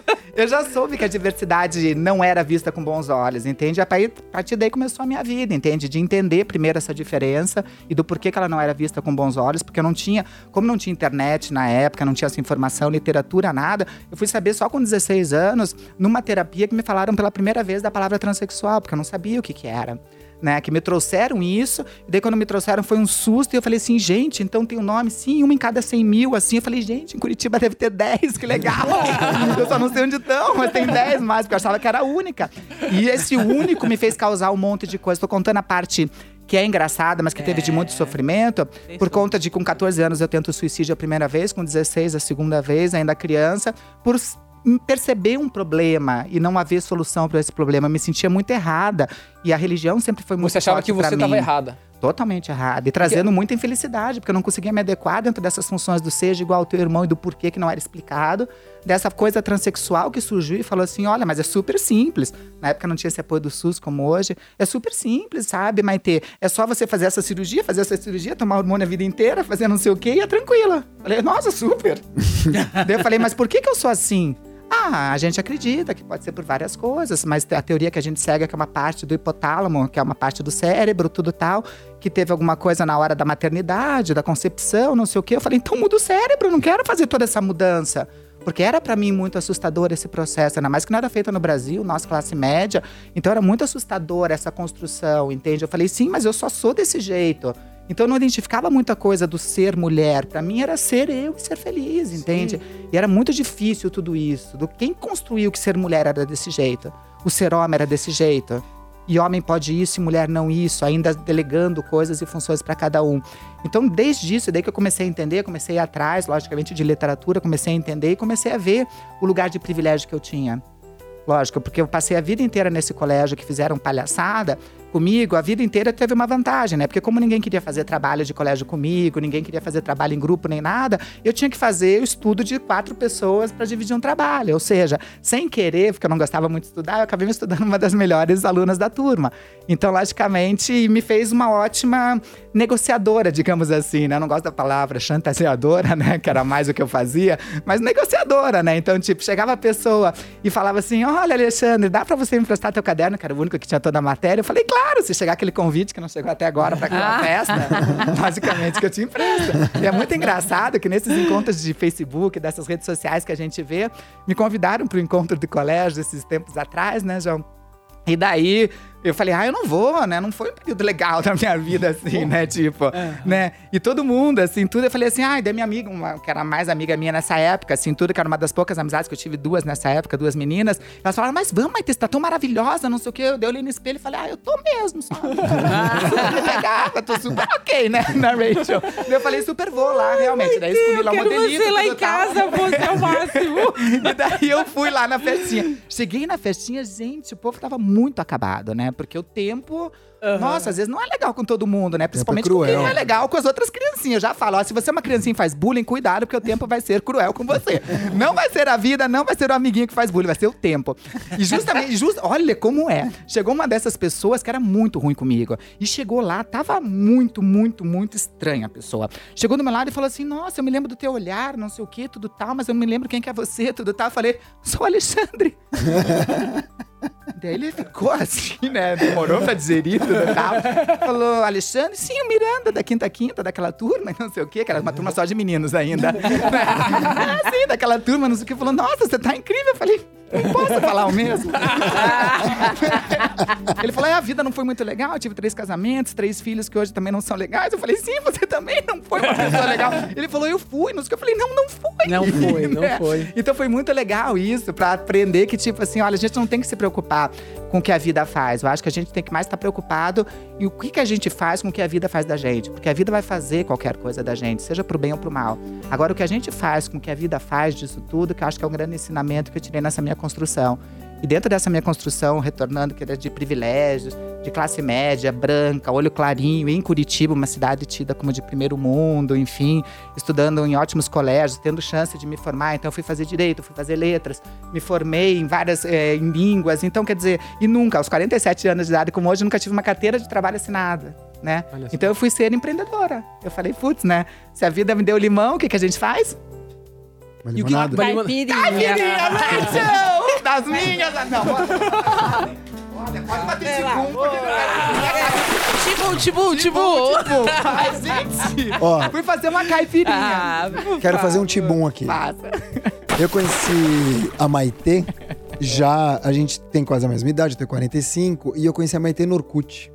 [SPEAKER 6] (laughs)
[SPEAKER 4] eu já soube que a diversidade não era vista com bons olhos, entende? A partir- daí começou a minha vida, entende? De entender primeiro essa diferença e do porquê que ela não era vista com bons olhos, porque eu não tinha, como não tinha internet na época, não tinha essa informação, literatura, nada, eu fui saber só com 16 anos, numa terapia que me falaram pela primeira vez da palavra transexual, porque eu não sabia o que que era. Né, que me trouxeram isso, e daí quando me trouxeram foi um susto, e eu falei assim, gente, então tem um nome, sim, uma em cada 100 mil, assim. Eu falei, gente, em Curitiba deve ter 10, que legal. (laughs) eu só não sei onde estão, mas tem 10 mais, porque eu achava que era a única. E esse único me fez causar um monte de coisa. Tô contando a parte que é engraçada, mas que teve de muito sofrimento, por conta de com 14 anos eu tento suicídio a primeira vez, com 16 a segunda vez, ainda criança, por perceber um problema e não haver solução para esse problema. Eu me sentia muito errada e a religião sempre foi muito
[SPEAKER 3] Você achava que você estava errada.
[SPEAKER 4] Totalmente errada. E trazendo muita infelicidade, porque eu não conseguia me adequar dentro dessas funções do seja igual ao teu irmão e do porquê que não era explicado. Dessa coisa transexual que surgiu e falou assim: olha, mas é super simples. Na época não tinha esse apoio do SUS como hoje. É super simples, sabe, Maite? É só você fazer essa cirurgia, fazer essa cirurgia, tomar hormônio a vida inteira, fazer não sei o quê e é tranquila. Falei, nossa, super. (laughs) Daí eu falei, mas por que, que eu sou assim? Ah, a gente acredita que pode ser por várias coisas, mas a teoria que a gente segue é que é uma parte do hipotálamo, que é uma parte do cérebro, tudo tal, que teve alguma coisa na hora da maternidade, da concepção, não sei o quê. Eu falei, então muda o cérebro, não quero fazer toda essa mudança. Porque era pra mim muito assustador esse processo, ainda mais que não era feito no Brasil, nossa classe média. Então era muito assustador essa construção, entende? Eu falei, sim, mas eu só sou desse jeito. Então eu não identificava muita coisa do ser mulher. Pra mim era ser eu e ser feliz, entende? E era muito difícil tudo isso. Do quem construiu que ser mulher era desse jeito? O ser homem era desse jeito? E homem pode isso e mulher não isso, ainda delegando coisas e funções para cada um. Então, desde isso, daí que eu comecei a entender, comecei a ir atrás, logicamente, de literatura, comecei a entender e comecei a ver o lugar de privilégio que eu tinha. Lógico, porque eu passei a vida inteira nesse colégio que fizeram palhaçada comigo, a vida inteira teve uma vantagem, né? Porque como ninguém queria fazer trabalho de colégio comigo, ninguém queria fazer trabalho em grupo nem nada, eu tinha que fazer o estudo de quatro pessoas para dividir um trabalho. Ou seja, sem querer, porque eu não gostava muito de estudar, eu acabei me estudando (laughs) uma das melhores alunas da turma. Então, logicamente, me fez uma ótima negociadora, digamos assim, né? Eu não gosto da palavra chantageadora, né? Que era mais o que eu fazia, mas negociadora, né? Então, tipo, chegava a pessoa e falava assim: Olha, Alexandre, dá pra você me emprestar teu caderno, que era o único que tinha toda a matéria. Eu falei, claro, se chegar aquele convite que não chegou até agora pra aquela festa, (laughs) basicamente que eu te empresto. E é muito engraçado que nesses encontros de Facebook, dessas redes sociais que a gente vê, me convidaram pro encontro do colégio esses tempos atrás, né, João? E daí eu falei, ah, eu não vou, né? Não foi um período legal da minha vida, assim, né? (laughs) Tipo, né? E todo mundo, assim, tudo. Eu falei assim, ai, daí minha amiga, uma, que era mais amiga minha nessa época, assim, tudo, que era uma das poucas amizades que eu tive, duas nessa época, duas meninas. Elas falaram, mas vamos, Maite, você tá tão maravilhosa, não sei o quê. Eu dei olhei no espelho e falei, ah, eu tô mesmo, sabe? (laughs) pegada, tô super ok, né? Na Rachel. Daí eu falei, super vou lá, realmente. Daí escolhi lá
[SPEAKER 6] Quero
[SPEAKER 4] modelito.
[SPEAKER 6] você lá em casa, você é o máximo. (laughs)
[SPEAKER 4] E daí eu fui lá na festinha. Cheguei na festinha, gente, o povo tava muito acabado, né? Porque o tempo, nossa, às vezes não é legal com todo mundo, né? Principalmente com
[SPEAKER 5] cruel.
[SPEAKER 4] quem não é legal com as outras criancinhas. Eu já falo, ó, se você é uma criancinha e faz bullying, cuidado, porque o tempo vai ser cruel com você. (laughs) não vai ser a vida, não vai ser o amiguinho que faz bullying, vai ser o tempo. E justamente, just, olha como é. Chegou uma dessas pessoas que era muito ruim comigo. E chegou lá, tava muito, muito, muito estranha a pessoa. Chegou do meu lado e falou assim: Nossa, eu me lembro do teu olhar, não sei o que, tudo tal, mas eu não me lembro quem que é você, tudo tal. Eu falei, sou o Alexandre. (laughs) Daí ele ficou assim, né? Demorou pra digerir tudo e tal. Falou, Alexandre, sim, o Miranda, da Quinta Quinta, daquela turma, não sei o quê, que era uma turma só de meninos ainda. (laughs) ah, sim, daquela turma, não sei o quê. Falou, nossa, você tá incrível. Eu falei, não posso falar o mesmo. (laughs) ele falou, é, a vida não foi muito legal, eu tive três casamentos, três filhos que hoje também não são legais. Eu falei, sim, você também não foi uma pessoa legal. Ele falou, eu fui, não sei o que. Eu falei, não, não foi.
[SPEAKER 3] Não foi, não (laughs)
[SPEAKER 4] Né?
[SPEAKER 3] foi.
[SPEAKER 4] Então foi muito legal isso, pra aprender que, tipo assim, olha, a gente não tem que se preocupar com o que a vida faz. Eu acho que a gente tem que mais estar preocupado e o que, que a gente faz com o que a vida faz da gente. Porque a vida vai fazer qualquer coisa da gente, seja pro bem ou pro mal. Agora, o que a gente faz com o que a vida faz disso tudo, que eu acho que é um grande ensinamento que eu tirei nessa minha construção. E dentro dessa minha construção, retornando, que era de privilégios, de classe média, branca, olho clarinho, em Curitiba, uma cidade tida como de primeiro mundo, enfim, estudando em ótimos colégios, tendo chance de me formar. Então, eu fui fazer direito, fui fazer letras, me formei em várias eh, em línguas. Então, quer dizer, e nunca, aos 47 anos de idade, como hoje, nunca tive uma carteira de trabalho assinada. Né? Então eu fui ser empreendedora. Eu falei, putz, né? Se a vida me deu limão, o que, que a gente faz?
[SPEAKER 5] Uma
[SPEAKER 3] E o que-
[SPEAKER 5] limonada.
[SPEAKER 3] Vai-
[SPEAKER 6] Caipirinha.
[SPEAKER 4] Das minhas! Não, Olha, pode bater
[SPEAKER 6] Tibum, tibum, tibum.
[SPEAKER 4] Tipo, ai, gente!
[SPEAKER 5] Ó,
[SPEAKER 4] Fui fazer uma caipirinha.
[SPEAKER 6] Ah,
[SPEAKER 5] quero fazer um tibum aqui.
[SPEAKER 4] Passa.
[SPEAKER 5] Eu conheci a Maitê, já a gente tem quase a mesma idade, eu tenho 45, e eu conheci a Maitê no Orkut.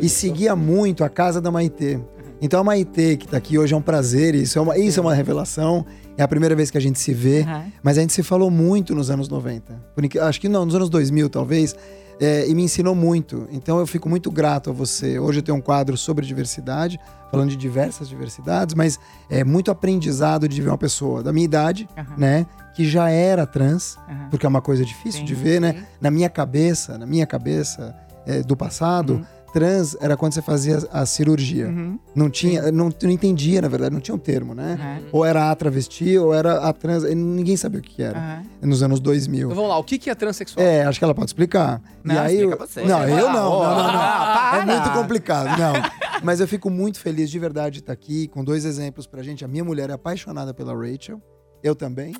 [SPEAKER 5] E seguia muito a casa da Maitê. Então a Maitê, que tá aqui hoje, é um prazer, isso é uma, isso é uma revelação. É a primeira vez que a gente se vê,
[SPEAKER 4] Uhum.
[SPEAKER 5] mas a gente se falou muito nos anos 90. Por inque- acho que não, nos anos 2000 talvez, é, e me ensinou muito. Então eu fico muito grato a você. Hoje eu tenho um quadro sobre diversidade, falando de diversas diversidades, mas é muito aprendizado de ver uma pessoa da minha idade,
[SPEAKER 4] Uhum.
[SPEAKER 5] né, que já era trans,
[SPEAKER 4] Uhum.
[SPEAKER 5] porque é uma coisa difícil
[SPEAKER 4] Sim,
[SPEAKER 5] de ver, né?
[SPEAKER 4] sim.
[SPEAKER 5] Na minha cabeça, na minha cabeça é, do passado,
[SPEAKER 4] Uhum.
[SPEAKER 5] Trans era quando você fazia a cirurgia.
[SPEAKER 4] Uhum.
[SPEAKER 5] Não tinha, não, não entendia, na verdade, não tinha um termo, né?
[SPEAKER 4] Uhum.
[SPEAKER 5] Ou era a travesti, ou era a trans, e ninguém sabia o que era.
[SPEAKER 4] Uhum.
[SPEAKER 5] Nos anos 2000.
[SPEAKER 3] Então vamos lá, o que que é transexual?
[SPEAKER 5] É, acho que ela pode explicar.
[SPEAKER 4] Não,
[SPEAKER 5] e aí,
[SPEAKER 4] explica
[SPEAKER 5] eu-
[SPEAKER 4] você.
[SPEAKER 5] Não, eu não,
[SPEAKER 4] "Ô,
[SPEAKER 5] não, não, não.
[SPEAKER 4] ah,
[SPEAKER 5] É
[SPEAKER 4] para."
[SPEAKER 5] muito complicado, não. (laughs) Mas eu fico muito feliz de verdade de estar aqui com dois exemplos pra gente. A minha mulher é apaixonada pela Rachel, eu também.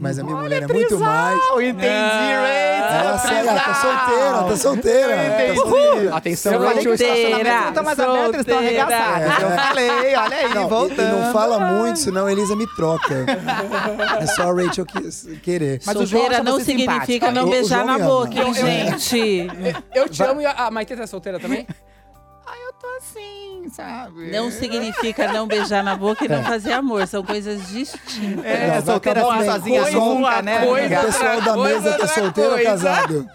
[SPEAKER 5] Mas a minha mulher é muito mais.
[SPEAKER 4] Entendi, Rachel!
[SPEAKER 5] Ela, tá solteira, tá solteira.
[SPEAKER 4] Entendi.
[SPEAKER 5] Tá solteira.
[SPEAKER 3] Atenção,
[SPEAKER 4] Eu falei que não estão mais abertos, eles estão
[SPEAKER 6] solteira.
[SPEAKER 4] arregaçados. Eu falei, olha aí,
[SPEAKER 5] Não, e-
[SPEAKER 4] voltando.
[SPEAKER 5] e não fala muito, senão a Elisa me troca. É só a Rachel que, querer.
[SPEAKER 4] Mas
[SPEAKER 6] Solteira não significa
[SPEAKER 4] simpática.
[SPEAKER 6] não
[SPEAKER 5] O- o
[SPEAKER 6] beijar na boca, hein, gente?
[SPEAKER 3] Eu te amo e a, Maitê tá solteira também?
[SPEAKER 4] Ai, eu tô assim, sabe?
[SPEAKER 6] Não significa não beijar na boca e não fazer amor. São coisas distintas.
[SPEAKER 4] É,
[SPEAKER 5] Não,
[SPEAKER 4] solteira assim, sozinha
[SPEAKER 5] Coisa,
[SPEAKER 4] nunca, né?
[SPEAKER 5] O pessoal da mesa tá solteiro ou casado?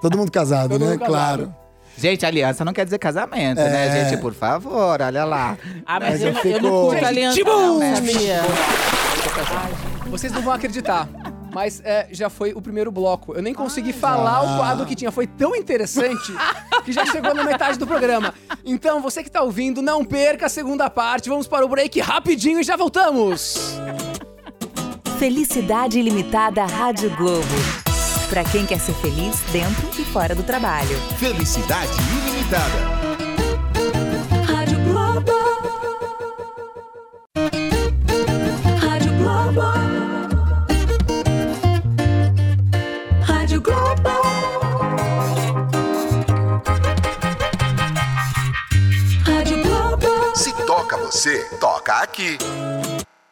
[SPEAKER 5] Todo mundo casado,
[SPEAKER 3] Todo
[SPEAKER 5] né?
[SPEAKER 3] mundo casado.
[SPEAKER 5] Claro.
[SPEAKER 4] Gente, aliança não quer dizer casamento, né,
[SPEAKER 5] É.
[SPEAKER 4] gente? Por favor, olha lá.
[SPEAKER 6] Ah, mas,
[SPEAKER 5] Mas
[SPEAKER 6] eu,
[SPEAKER 5] eu
[SPEAKER 6] não- eu não curto aliança,
[SPEAKER 3] Tibum!
[SPEAKER 6] não, né?
[SPEAKER 3] Vocês não vão acreditar. Mas é, já foi o primeiro bloco. Eu nem consegui falar o quadro que tinha. Foi tão interessante (laughs) que já chegou na metade do programa. Então, você que tá ouvindo, não perca a segunda parte. Vamos para o break rapidinho e já voltamos.
[SPEAKER 1] Felicidade Ilimitada Rádio Globo. Pra quem quer ser feliz dentro e fora do trabalho.
[SPEAKER 2] Felicidade ilimitada.
[SPEAKER 7] Toca aqui.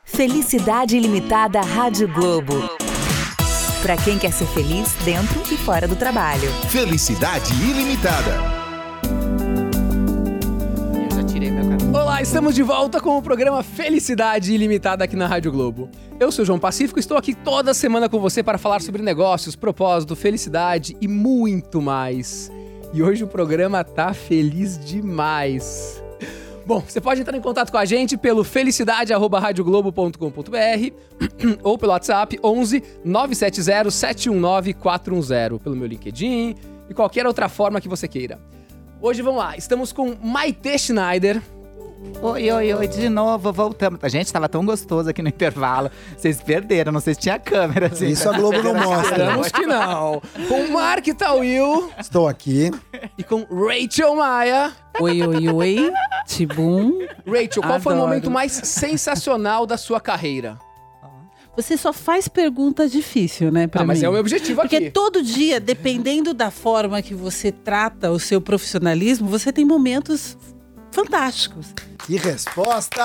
[SPEAKER 1] Felicidade Ilimitada Rádio Globo. Pra quem quer ser feliz dentro e fora do trabalho.
[SPEAKER 2] Felicidade ilimitada.
[SPEAKER 4] Eu já tirei meu cabelo.
[SPEAKER 3] Olá, estamos de volta com o programa Felicidade Ilimitada aqui na Rádio Globo. Eu sou o João Pacífico e estou aqui toda semana com você para falar sobre negócios, propósito, felicidade e muito mais. E hoje o programa tá feliz demais. Bom, você pode entrar em contato com a gente pelo felicidade@radioglobo.com.br (clears throat) ou pelo WhatsApp 11 970 719 410, pelo meu LinkedIn, de qualquer outra forma que você queira. Hoje vamos lá, estamos com Maite Schneider.
[SPEAKER 4] Oi, oi, oi, de novo, voltamos. Gente, tava tão gostoso aqui no intervalo. Vocês perderam, não sei se tinha câmera. Gente.
[SPEAKER 5] Isso a Globo não mostra.
[SPEAKER 3] Esperamos que não. Com Mark Tawil
[SPEAKER 5] Estou aqui.
[SPEAKER 3] e com Rachel Maia.
[SPEAKER 6] Oi, oi, oi. Tibum.
[SPEAKER 3] Rachel, qual foi o
[SPEAKER 6] Adoro.
[SPEAKER 3] momento mais sensacional da sua carreira?
[SPEAKER 6] Você só faz pergunta difícil, né, pra
[SPEAKER 3] Ah, mas
[SPEAKER 6] mim.
[SPEAKER 3] é o meu objetivo
[SPEAKER 6] Porque
[SPEAKER 3] aqui.
[SPEAKER 6] todo dia, dependendo da forma que você trata o seu profissionalismo, você tem momentos fantásticos.
[SPEAKER 5] Que resposta!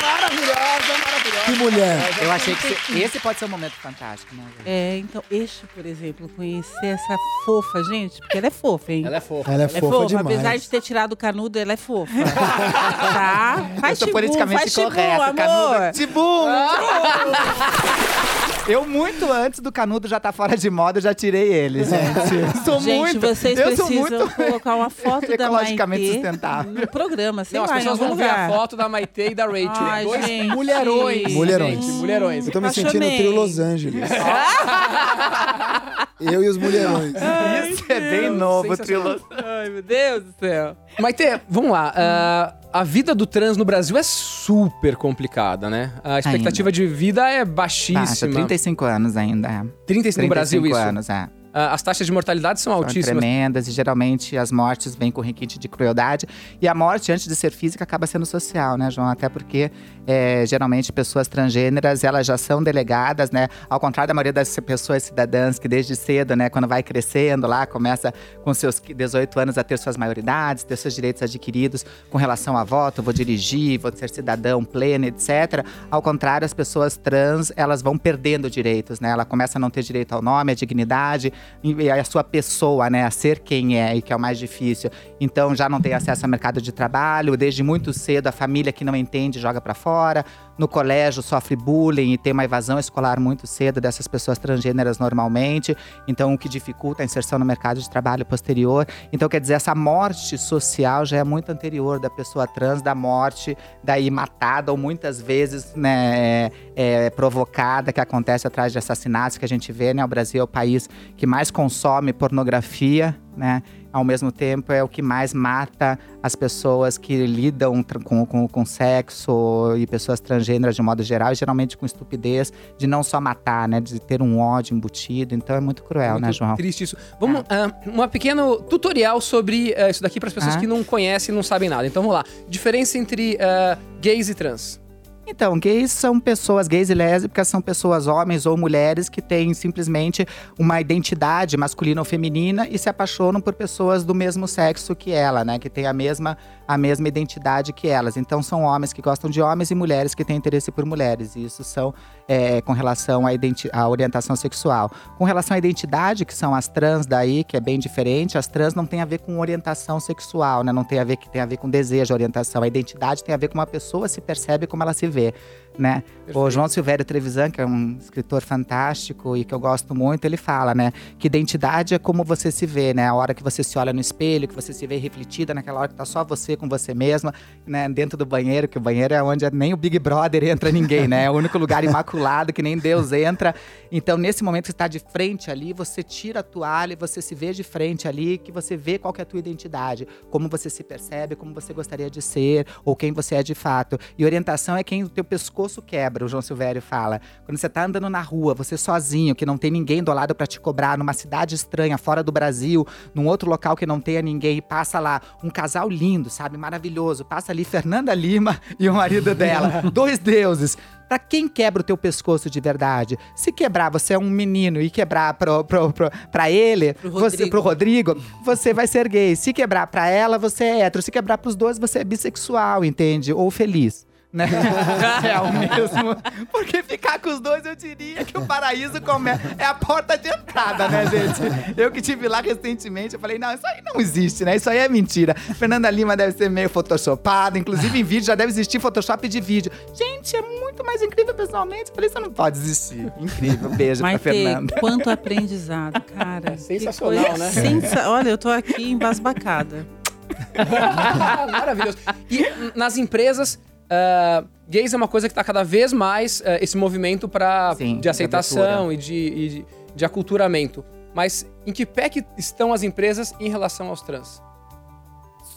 [SPEAKER 3] Maravilhosa, maravilhosa.
[SPEAKER 5] Que mulher!
[SPEAKER 4] Eu achei que esse- esse pode ser um momento fantástico, né?
[SPEAKER 6] É, então, este, por exemplo, conhecer essa fofa, gente, porque ela é fofa, hein?
[SPEAKER 3] Ela é fofa.
[SPEAKER 5] Ela é
[SPEAKER 6] Ela é
[SPEAKER 5] fofa,
[SPEAKER 6] fofa,
[SPEAKER 5] demais.
[SPEAKER 6] apesar de ter tirado o canudo, ela é fofa. (laughs) tá? Faz
[SPEAKER 4] eu sou
[SPEAKER 6] tibum,
[SPEAKER 4] politicamente
[SPEAKER 6] faz tibum,
[SPEAKER 4] correto.
[SPEAKER 6] amor.
[SPEAKER 4] Canudo. Tibum! (laughs) Eu, muito antes do canudo já tá fora de moda, eu já tirei ele, gente. Sou
[SPEAKER 6] Gente,
[SPEAKER 4] muito.
[SPEAKER 6] vocês
[SPEAKER 4] eu sou
[SPEAKER 6] precisam
[SPEAKER 4] muito
[SPEAKER 6] colocar uma foto da
[SPEAKER 4] ecologicamente
[SPEAKER 6] Maitê
[SPEAKER 4] sustentável.
[SPEAKER 6] no programa, sei
[SPEAKER 3] Não, as
[SPEAKER 6] lá, em
[SPEAKER 3] pessoas vão ver a foto da Maite e da Rachel.
[SPEAKER 6] Ai,
[SPEAKER 3] Dois
[SPEAKER 6] gente.
[SPEAKER 3] mulherões.
[SPEAKER 5] Mulherões.
[SPEAKER 3] gente, mulherões.
[SPEAKER 5] Eu tô me sentindo trio Los Angeles. (laughs) Eu e os mulherões. (laughs)
[SPEAKER 4] Isso é bem novo. Trilo.
[SPEAKER 6] Ai, meu Deus do céu.
[SPEAKER 3] Maite, vamos lá. ah, a vida do trans no Brasil é super complicada, né? A expectativa de vida é baixíssima.
[SPEAKER 4] Baixa, 35 anos ainda. é.
[SPEAKER 3] 35 no Brasil,
[SPEAKER 4] 35
[SPEAKER 3] isso.
[SPEAKER 4] anos, é.
[SPEAKER 3] Ah, as taxas de mortalidade são
[SPEAKER 4] São
[SPEAKER 3] altíssimas.
[SPEAKER 4] tremendas e geralmente as mortes vêm com requinte de crueldade. E a morte, antes de ser física, acaba sendo social, né, João? Até porque é, geralmente pessoas transgêneras, elas já são delegadas, né? Ao contrário da maioria das pessoas cidadãs que desde cedo, né, quando vai crescendo lá, começa com seus 18 anos a ter suas maioridades, ter seus direitos adquiridos com relação a voto, vou dirigir, vou ser cidadão pleno, etc. Ao contrário, as pessoas trans, elas vão perdendo direitos, né? Ela começa a não ter direito ao nome, à dignidade, a sua pessoa, né, a ser quem é, e que é o mais difícil. Então já não tem acesso ao mercado de trabalho, desde muito cedo a família que não entende joga para fora. No colégio sofre bullying e tem uma evasão escolar muito cedo dessas pessoas transgêneras normalmente. Então o que dificulta a inserção no mercado de trabalho posterior. Então quer dizer, essa morte social já é muito anterior da pessoa trans, da morte daí matada ou muitas vezes, né, é, é, provocada que acontece atrás de assassinatos que a gente vê, né? O Brasil é o país que mais consome pornografia, né? Ao mesmo tempo é o que mais mata as pessoas que lidam com, com, com sexo e pessoas transgêneras de modo geral, e geralmente com estupidez, de não só matar, né? De ter um ódio embutido. Então é muito cruel,
[SPEAKER 3] Muito
[SPEAKER 4] né, João?
[SPEAKER 3] triste isso. Vamos, ah, uma pequeno tutorial sobre ah, isso daqui para as pessoas
[SPEAKER 4] Ah.
[SPEAKER 3] que não conhecem e não sabem nada. Então vamos lá. Diferença entre ah, gays e trans.
[SPEAKER 4] Então, gays são pessoas, gays e lésbicas são pessoas, homens ou mulheres, que têm simplesmente uma identidade masculina ou feminina e se apaixonam por pessoas do mesmo sexo que ela, né? Que têm a mesma, a mesma identidade que elas. Então, são homens que gostam de homens e mulheres que têm interesse por mulheres. E isso são é, com relação à, à orientação sexual. Com relação à identidade, que são as trans daí, que é bem diferente, as trans não tem a ver com orientação sexual, né? Não tem a ver que tem a ver com desejo, orientação. A identidade tem a ver com uma pessoa se percebe como ela se vê, né? O João Silvério Trevisan, que é um escritor fantástico e que eu gosto muito, ele fala, né? Que identidade é como você se vê, né? A hora que você se olha no espelho, que você se vê refletida naquela hora que tá só você com você mesma, né? Dentro do banheiro, que o banheiro é onde nem o Big Brother entra ninguém, né? É o único lugar imaculado que nem Deus entra. Então, nesse momento que você está de frente ali, você tira a toalha e você se vê de frente ali, que você vê qual é a tua identidade, como você se percebe, como você gostaria de ser, ou quem você é de fato. E orientação é quem o teu pescoço quebra, o João Silvério fala. Quando você tá andando na rua, você sozinho, que não tem ninguém do lado para te cobrar, numa cidade estranha, fora do Brasil, num outro local que não tenha ninguém, e passa lá um casal lindo, sabe, maravilhoso, passa ali Fernanda Lima (laughs) e o marido dela, (laughs) dois deuses. Pra quem quebra o teu pescoço de verdade? Se quebrar, você é um menino e quebrar pro, pro, pro, pra ele,
[SPEAKER 6] Pro
[SPEAKER 4] você,
[SPEAKER 6] Rodrigo.
[SPEAKER 4] pro Rodrigo, você vai ser gay. Se quebrar pra ela, você é hétero. Se quebrar pros dois, você é bissexual, entende? Ou feliz. Né? (laughs) é o mesmo. Porque ficar com os dois, eu diria que o paraíso come... é a porta de entrada, né, gente? Eu que tive lá recentemente, eu falei, não, isso aí não existe, né? Isso aí é mentira. Fernanda Lima deve ser meio photoshopada, inclusive em vídeo já deve existir Photoshop de vídeo. Gente, é muito mais incrível pessoalmente. Eu falei, isso não pode existir. Incrível. Beijo
[SPEAKER 6] Maite,
[SPEAKER 4] pra Fernanda.
[SPEAKER 6] quanto aprendizado, cara. (laughs)
[SPEAKER 3] Sensacional, né?
[SPEAKER 6] sensa- Olha, eu tô aqui embasbacada. (laughs)
[SPEAKER 3] Maravilhoso. E nas empresas, ah, gays é uma coisa que tá cada vez mais ah, esse movimento
[SPEAKER 4] Sim,
[SPEAKER 3] de
[SPEAKER 4] de
[SPEAKER 3] aceitação e de, e de, de aculturamento. Mas em que pé que estão as empresas em relação aos trans?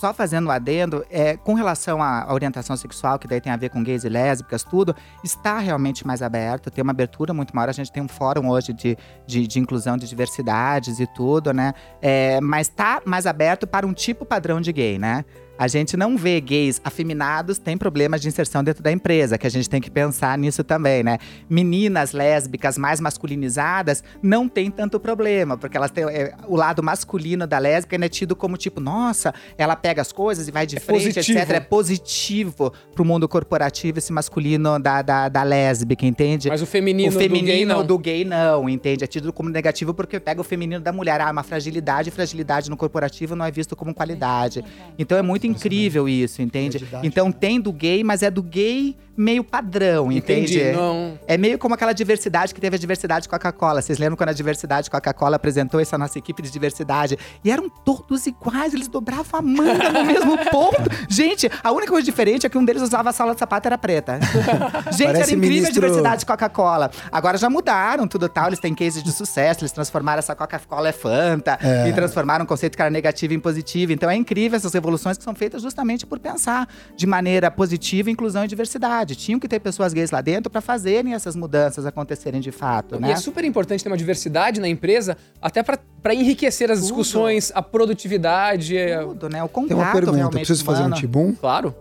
[SPEAKER 4] só fazendo um adendo, é, com relação à à orientação sexual, que daí tem a ver com gays e lésbicas, tudo, está realmente mais aberto, tem uma abertura muito maior. A gente tem um fórum hoje de, de, de inclusão de diversidades e tudo, né? É, mas está mais aberto para um tipo padrão de gay, né? A gente não vê gays afeminados tem problemas de inserção dentro da empresa, que a gente tem que pensar nisso também, né? Meninas lésbicas mais masculinizadas não tem tanto problema, porque elas têm é, o lado masculino da lésbica é tido como tipo, nossa, ela pega as coisas e vai de
[SPEAKER 3] É
[SPEAKER 4] frente,
[SPEAKER 3] positivo.
[SPEAKER 4] etc. É positivo pro mundo corporativo esse masculino da, da, da lésbica, entende?
[SPEAKER 3] Mas o feminino,
[SPEAKER 4] o feminino
[SPEAKER 3] do gay não.
[SPEAKER 4] do gay não, entende? É tido como negativo porque pega o feminino da mulher. Ah, uma fragilidade, e fragilidade no corporativo não é visto como qualidade. Então é muito incrível isso, entende? Então tem do gay, mas é do gay meio padrão, entende?
[SPEAKER 3] Entendi. Não.
[SPEAKER 4] É meio como aquela diversidade que teve a diversidade Coca-Cola. Vocês lembram quando a diversidade Coca-Cola apresentou essa nossa equipe de diversidade? E eram todos iguais, eles dobravam a manga no (laughs) mesmo ponto. Gente, a única coisa diferente é que um deles usava a sala de sapato era preta. (laughs) Gente,
[SPEAKER 5] Parece
[SPEAKER 4] era incrível
[SPEAKER 5] ministro-
[SPEAKER 4] a diversidade Coca-Cola. Agora já mudaram tudo tal, eles têm cases de sucesso, eles transformaram essa Coca-Cola é Fanta
[SPEAKER 5] É.
[SPEAKER 4] e transformaram um conceito que era negativo em positivo. Então é incrível essas revoluções que são feitas justamente por pensar de maneira positiva inclusão e diversidade. Tinham que ter pessoas gays lá dentro para fazerem essas mudanças acontecerem de fato,
[SPEAKER 3] E
[SPEAKER 4] né?
[SPEAKER 3] é super importante ter uma diversidade na empresa, até para enriquecer as
[SPEAKER 4] Tudo.
[SPEAKER 3] discussões, a produtividade. é-
[SPEAKER 4] Tudo, né? O contato
[SPEAKER 5] Tem uma pergunta, preciso fazer um
[SPEAKER 4] humano.
[SPEAKER 5] tibum?
[SPEAKER 3] Claro.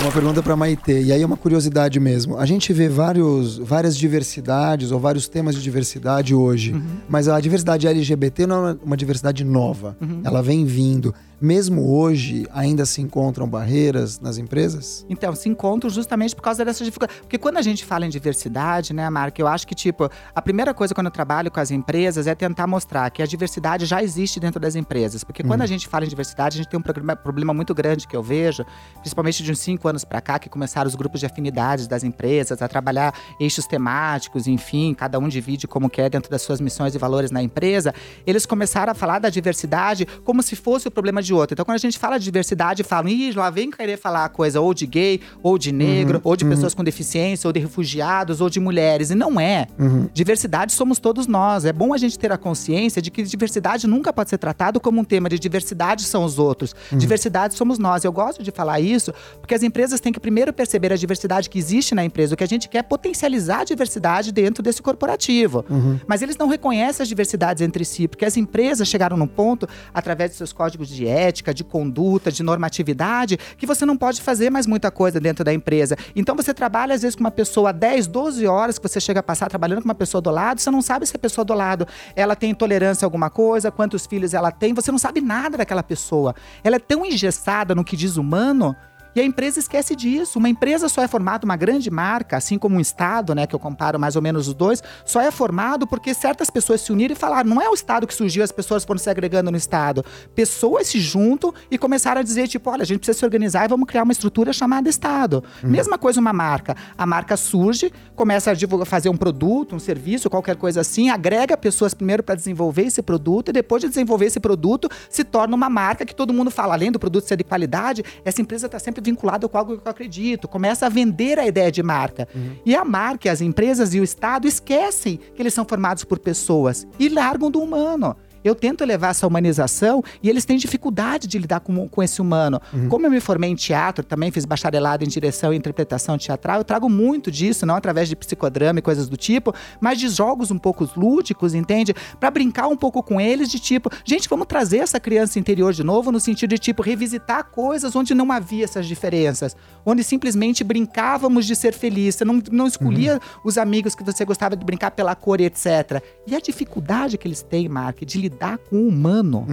[SPEAKER 5] Uma pergunta para Maitê. E aí é uma curiosidade mesmo. A gente vê vários, várias diversidades ou vários temas de diversidade hoje.
[SPEAKER 4] Uhum.
[SPEAKER 5] Mas a diversidade LGBT não é uma diversidade nova. Ela vem vindo. Mesmo hoje, ainda se encontram barreiras nas empresas?
[SPEAKER 4] Então, se encontram justamente por causa dessa dificuldade. Porque quando a gente fala em diversidade, né, Marca, eu acho que, tipo, a primeira coisa quando eu trabalho com as empresas é tentar mostrar que a diversidade já existe dentro das empresas. Porque quando a gente fala em diversidade, a gente tem um problema, problema muito grande que eu vejo, principalmente de uns cinco anos para cá, que começaram os grupos de afinidades das empresas a trabalhar eixos temáticos, enfim, cada um divide como quer dentro das suas missões e valores na empresa. Eles começaram a falar da diversidade como se fosse o problema de outro. Então, quando a gente fala de diversidade, falam, ih, lá vem querer falar coisa ou de gay, ou de negro, ou de pessoas com deficiência, ou de refugiados, ou de mulheres. E não é. Diversidade somos todos nós. É bom a gente ter a consciência de que diversidade nunca pode ser tratado como um tema de diversidade são os outros. Diversidade somos nós. Eu gosto de falar isso porque as empresas têm que primeiro perceber a diversidade que existe na empresa. O que a gente quer é potencializar a diversidade dentro desse corporativo. Mas eles não reconhecem as diversidades entre si, porque as empresas chegaram num ponto, através de seus códigos de ética, de conduta, de normatividade, que você não pode fazer mais muita coisa dentro da empresa. Então você trabalha, às vezes, com uma pessoa 10, 12 horas que você chega a passar trabalhando com uma pessoa do lado, você não sabe se a pessoa do lado ela tem intolerância a alguma coisa, quantos filhos ela tem, você não sabe nada daquela pessoa. Ela é tão engessada no que diz humano e a empresa esquece disso. Uma empresa só é formada, uma grande marca, assim como um Estado, né, que eu comparo mais ou menos os dois, só é formado porque certas pessoas se uniram e falaram: não é o Estado que surgiu, as pessoas foram se agregando no Estado. Pessoas se juntam e começaram a dizer: tipo, olha, a gente precisa se organizar e vamos criar uma estrutura chamada Estado. Mesma coisa uma marca. A marca surge, começa a divulgar, fazer um produto, um serviço, qualquer coisa assim, agrega pessoas primeiro para desenvolver esse produto e depois de desenvolver esse produto, se torna uma marca que todo mundo fala, além do produto ser de qualidade, essa empresa está sempre vinculada com algo que eu acredito, começa a vender a ideia de marca. E a marca, as empresas e o Estado esquecem que eles são formados por pessoas e largam do humano. Eu tento levar essa humanização e eles têm dificuldade de lidar com, com esse humano. Como eu me formei em teatro, também fiz bacharelado em direção e interpretação teatral, eu trago muito disso, não através de psicodrama e coisas do tipo, mas de jogos um pouco lúdicos, entende? Pra brincar um pouco com eles, de tipo, gente, vamos trazer essa criança interior de novo, no sentido de, tipo, revisitar coisas onde não havia essas diferenças, onde simplesmente brincávamos de ser feliz, você não, não escolhia os amigos que você gostava de brincar pela cor e etc. E a dificuldade que eles têm, Mark, de lidar com o humano,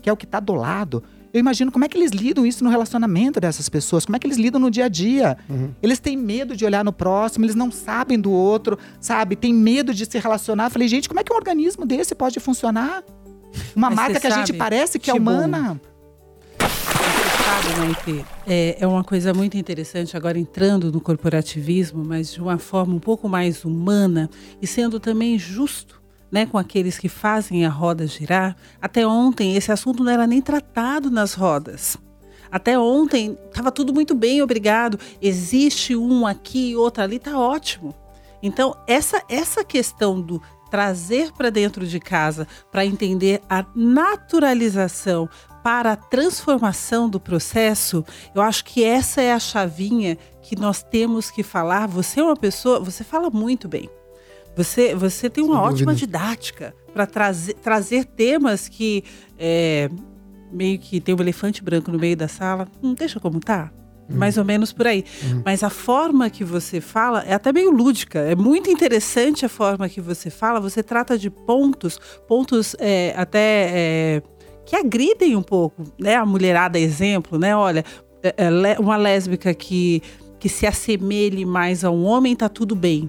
[SPEAKER 4] que é o que tá do lado. Eu imagino como é que eles lidam isso no relacionamento dessas pessoas, como é que eles lidam no dia a dia. Eles têm medo de olhar no próximo, eles não sabem do outro, sabe? Tem medo de se relacionar. Eu falei, gente, como é que um organismo desse pode funcionar? Uma
[SPEAKER 6] Mas
[SPEAKER 4] marca que a gente parece que é humana.
[SPEAKER 6] Maite, é, é uma coisa muito interessante agora entrando no corporativismo, mas de uma forma um pouco mais humana e sendo também justo. Né, com aqueles que fazem a roda girar. Até ontem, esse assunto não era nem tratado nas rodas. Até ontem, estava tudo muito bem, obrigado. Existe um aqui, outro ali, tá ótimo. Então, essa, essa questão do trazer para dentro de casa para entender a naturalização para a transformação do processo, eu acho que essa é a chavinha que nós temos que falar. Você é uma pessoa, você fala muito bem. Você, você tem uma
[SPEAKER 5] Sem
[SPEAKER 6] ótima
[SPEAKER 5] dúvida.
[SPEAKER 6] didática para trazer, trazer temas que é, meio que tem um elefante branco no meio da sala. Hum, deixa como tá. Mais ou menos por aí. Mas a forma que você fala é até meio lúdica. É muito interessante a forma que você fala. Você trata de pontos, pontos é, até é, que agridem um pouco, né? A mulherada, exemplo, né? Olha, é, é, uma lésbica que, que se assemelhe mais a um homem, tá tudo bem.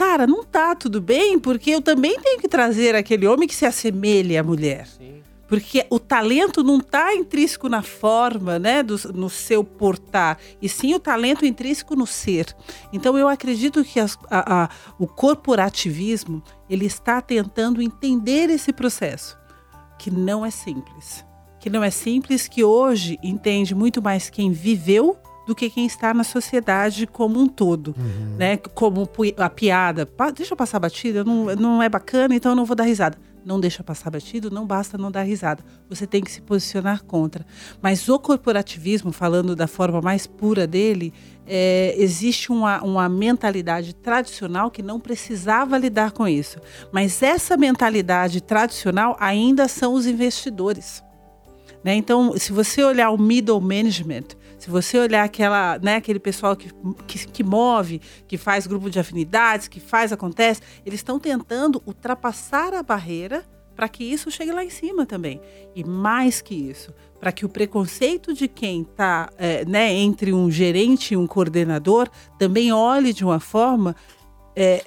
[SPEAKER 6] Cara, não tá tudo bem, porque eu também tenho que trazer aquele homem que se assemelhe à mulher.
[SPEAKER 3] Sim.
[SPEAKER 6] Porque o talento não está intrínseco na forma, né, do- no seu portar, e sim o talento intrínseco no ser. Então eu acredito que as- a- a- o corporativismo ele está tentando entender esse processo, que não é simples, que não é simples, que hoje entende muito mais quem viveu do que quem está na sociedade como um todo, né? Como a piada, "Pa- deixa eu passar batida, não, não é bacana, então eu não vou dar risada. Não deixa passar batido, não basta não dar risada. Você tem que se posicionar contra. Mas o corporativismo, falando da forma mais pura dele, é, existe uma, uma mentalidade tradicional que não precisava lidar com isso. Mas essa mentalidade tradicional ainda são os investidores. Né? Então, se você olhar o middle management, se você olhar aquela, né, aquele pessoal que, que, que move, que faz grupo de afinidades, que faz, acontece, eles estão tentando ultrapassar a barreira para que isso chegue lá em cima também. E mais que isso, para que o preconceito de quem está né, entre um gerente e um coordenador também olhe de uma forma é,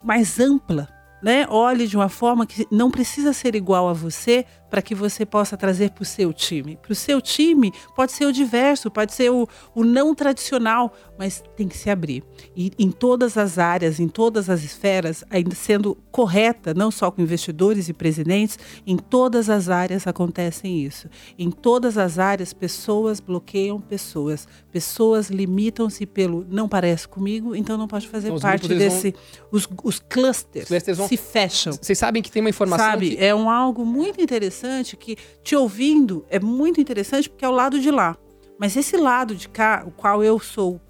[SPEAKER 6] mais ampla né? Olhe de uma forma que não precisa ser igual a você para que você possa trazer para o seu time. Para o seu time pode ser o diverso, pode ser o, o não tradicional, mas tem que se abrir. E em todas as áreas, em todas as esferas, ainda sendo correta, não só com investidores e presidentes, em todas as áreas acontecem isso. Em todas as áreas, pessoas bloqueiam pessoas. Pessoas limitam-se pelo não parece comigo, então não pode fazer
[SPEAKER 3] Então,
[SPEAKER 6] parte desse. Os, os clusters,
[SPEAKER 3] Os clusters vão-
[SPEAKER 6] se fecham.
[SPEAKER 3] Vocês sabem que tem uma informação
[SPEAKER 6] Sabe,
[SPEAKER 3] que...
[SPEAKER 6] é um algo muito interessante que te ouvindo é muito interessante porque é o lado de lá. Mas esse lado de cá, o qual eu sou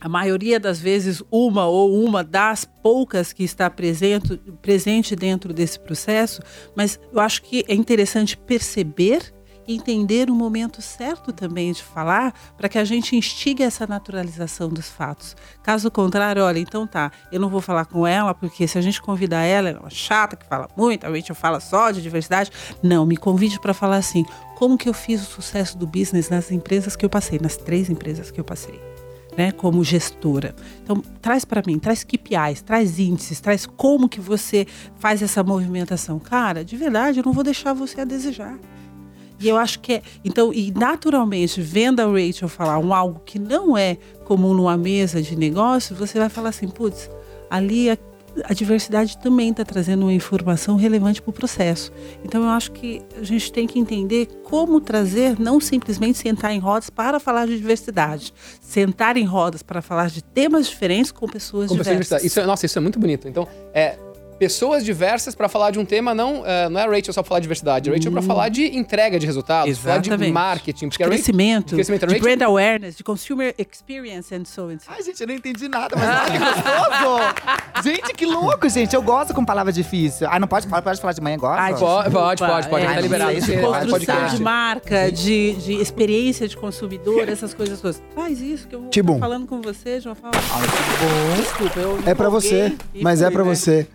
[SPEAKER 6] a maioria das vezes uma ou uma das poucas que está presente, presente dentro desse processo, mas eu acho que é interessante perceber entender o momento certo também de falar para que a gente instigue essa naturalização dos fatos. Caso contrário, olha, então tá, eu não vou falar com ela porque se a gente convidar ela, ela é uma chata que fala muito, a gente fala só de diversidade. Não, me convide para falar assim, como que eu fiz o sucesso do business nas empresas que eu passei, nas três empresas que eu passei né, como gestora. Então, traz para mim, traz KPIs, traz índices, traz como que você faz essa movimentação. Cara, de verdade, eu não vou deixar você a desejar. E eu acho que é. Então, e naturalmente, vendo a Rachel falar um algo que não é comum numa mesa de negócio, você vai falar assim, putz, ali a, a diversidade também está trazendo uma informação relevante para o processo. Então, eu acho que a gente tem que entender como trazer, não simplesmente sentar em rodas para falar de diversidade, sentar em rodas para falar de temas diferentes com pessoas
[SPEAKER 3] Como
[SPEAKER 6] diversas.
[SPEAKER 3] Isso é, nossa, isso é muito bonito. Então, é pessoas diversas para falar de um tema, não, é, não é a Rachel só pra falar de diversidade, a Rachel para falar de entrega de resultados, falar de
[SPEAKER 6] Exatamente.
[SPEAKER 3] marketing, Rachel,
[SPEAKER 6] Crescimento,
[SPEAKER 3] de crescimento.
[SPEAKER 6] De
[SPEAKER 3] Rachel-
[SPEAKER 6] brand awareness, de consumer experience and so on.
[SPEAKER 4] Ai, gente, eu não entendi nada, mas olha que gostoso! (laughs) gente, que louco, gente. Eu gosto com palavra difícil. Ah, não pode, pode, pode falar de manhã agora?
[SPEAKER 6] Ai,
[SPEAKER 3] Pode, pode, pode, pode,
[SPEAKER 6] é,
[SPEAKER 3] tá liberado.
[SPEAKER 4] de construção
[SPEAKER 6] de marca, de, de experiência de consumidor, essas coisas todas. Faz isso que eu vou tô falando com você de uma forma.
[SPEAKER 4] Ai, que bom.
[SPEAKER 6] Desculpa, eu
[SPEAKER 5] É pra
[SPEAKER 6] empolguei
[SPEAKER 5] você, mas é pra
[SPEAKER 6] né?
[SPEAKER 5] você.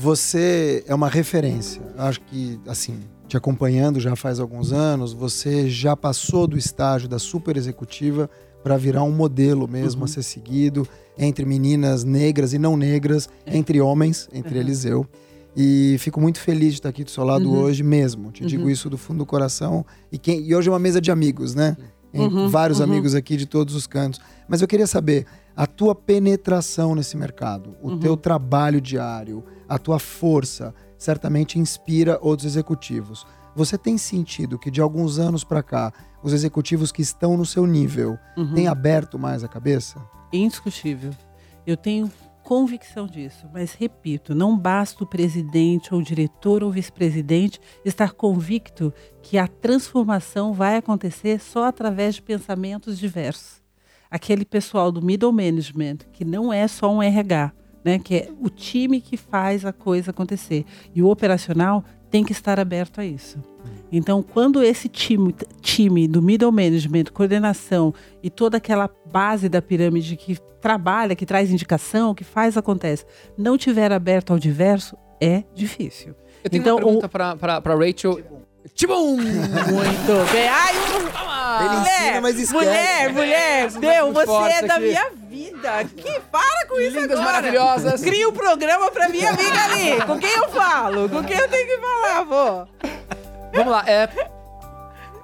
[SPEAKER 5] Você é uma referência. Acho que, assim, te acompanhando já faz alguns anos, você já passou do estágio da super executiva para virar um modelo mesmo
[SPEAKER 6] Uhum.
[SPEAKER 5] a ser seguido entre meninas negras e não negras,
[SPEAKER 6] É.
[SPEAKER 5] entre homens, entre
[SPEAKER 6] Uhum.
[SPEAKER 5] eles eu. E fico muito feliz de estar aqui do seu lado
[SPEAKER 6] Uhum.
[SPEAKER 5] hoje mesmo. Te digo
[SPEAKER 6] Uhum.
[SPEAKER 5] isso do fundo do coração. E, quem, e hoje é uma mesa de amigos, né?
[SPEAKER 6] Uhum,
[SPEAKER 5] vários
[SPEAKER 6] uhum.
[SPEAKER 5] amigos aqui de todos os cantos. Mas eu queria saber a tua penetração nesse mercado, o teu trabalho diário, a tua força, certamente inspira outros executivos. Você tem sentido que de alguns anos para cá, os executivos que estão no seu nível
[SPEAKER 6] Uhum.
[SPEAKER 5] têm aberto mais a cabeça?
[SPEAKER 6] Indiscutível. Eu tenho convicção disso. Mas repito, não basta o presidente ou o diretor ou vice-presidente estar convicto que a transformação vai acontecer só através de pensamentos diversos. Aquele pessoal do middle management, que não é só um RH, né, que é o time que faz a coisa acontecer. E o operacional tem que estar aberto a isso. Então, quando esse time, time do middle management, coordenação e toda aquela base da pirâmide que trabalha, que traz indicação, que faz acontece, não tiver aberto ao diverso, é difícil.
[SPEAKER 3] Eu tenho
[SPEAKER 6] Então,
[SPEAKER 3] uma pergunta pra, pra Rachel. Tibum! (laughs)
[SPEAKER 6] Muito bem. Ai,
[SPEAKER 5] Ele ensina, mas esquece.
[SPEAKER 6] mulher, mulher,
[SPEAKER 3] muito
[SPEAKER 6] você é da
[SPEAKER 3] aqui.
[SPEAKER 6] minha vida. Que para com isso
[SPEAKER 3] Lindas,
[SPEAKER 6] agora.
[SPEAKER 3] maravilhosas.
[SPEAKER 6] Cria um programa pra minha amiga ali. Com quem eu falo? Com quem eu tenho que falar, vô?
[SPEAKER 3] Vamos lá, é.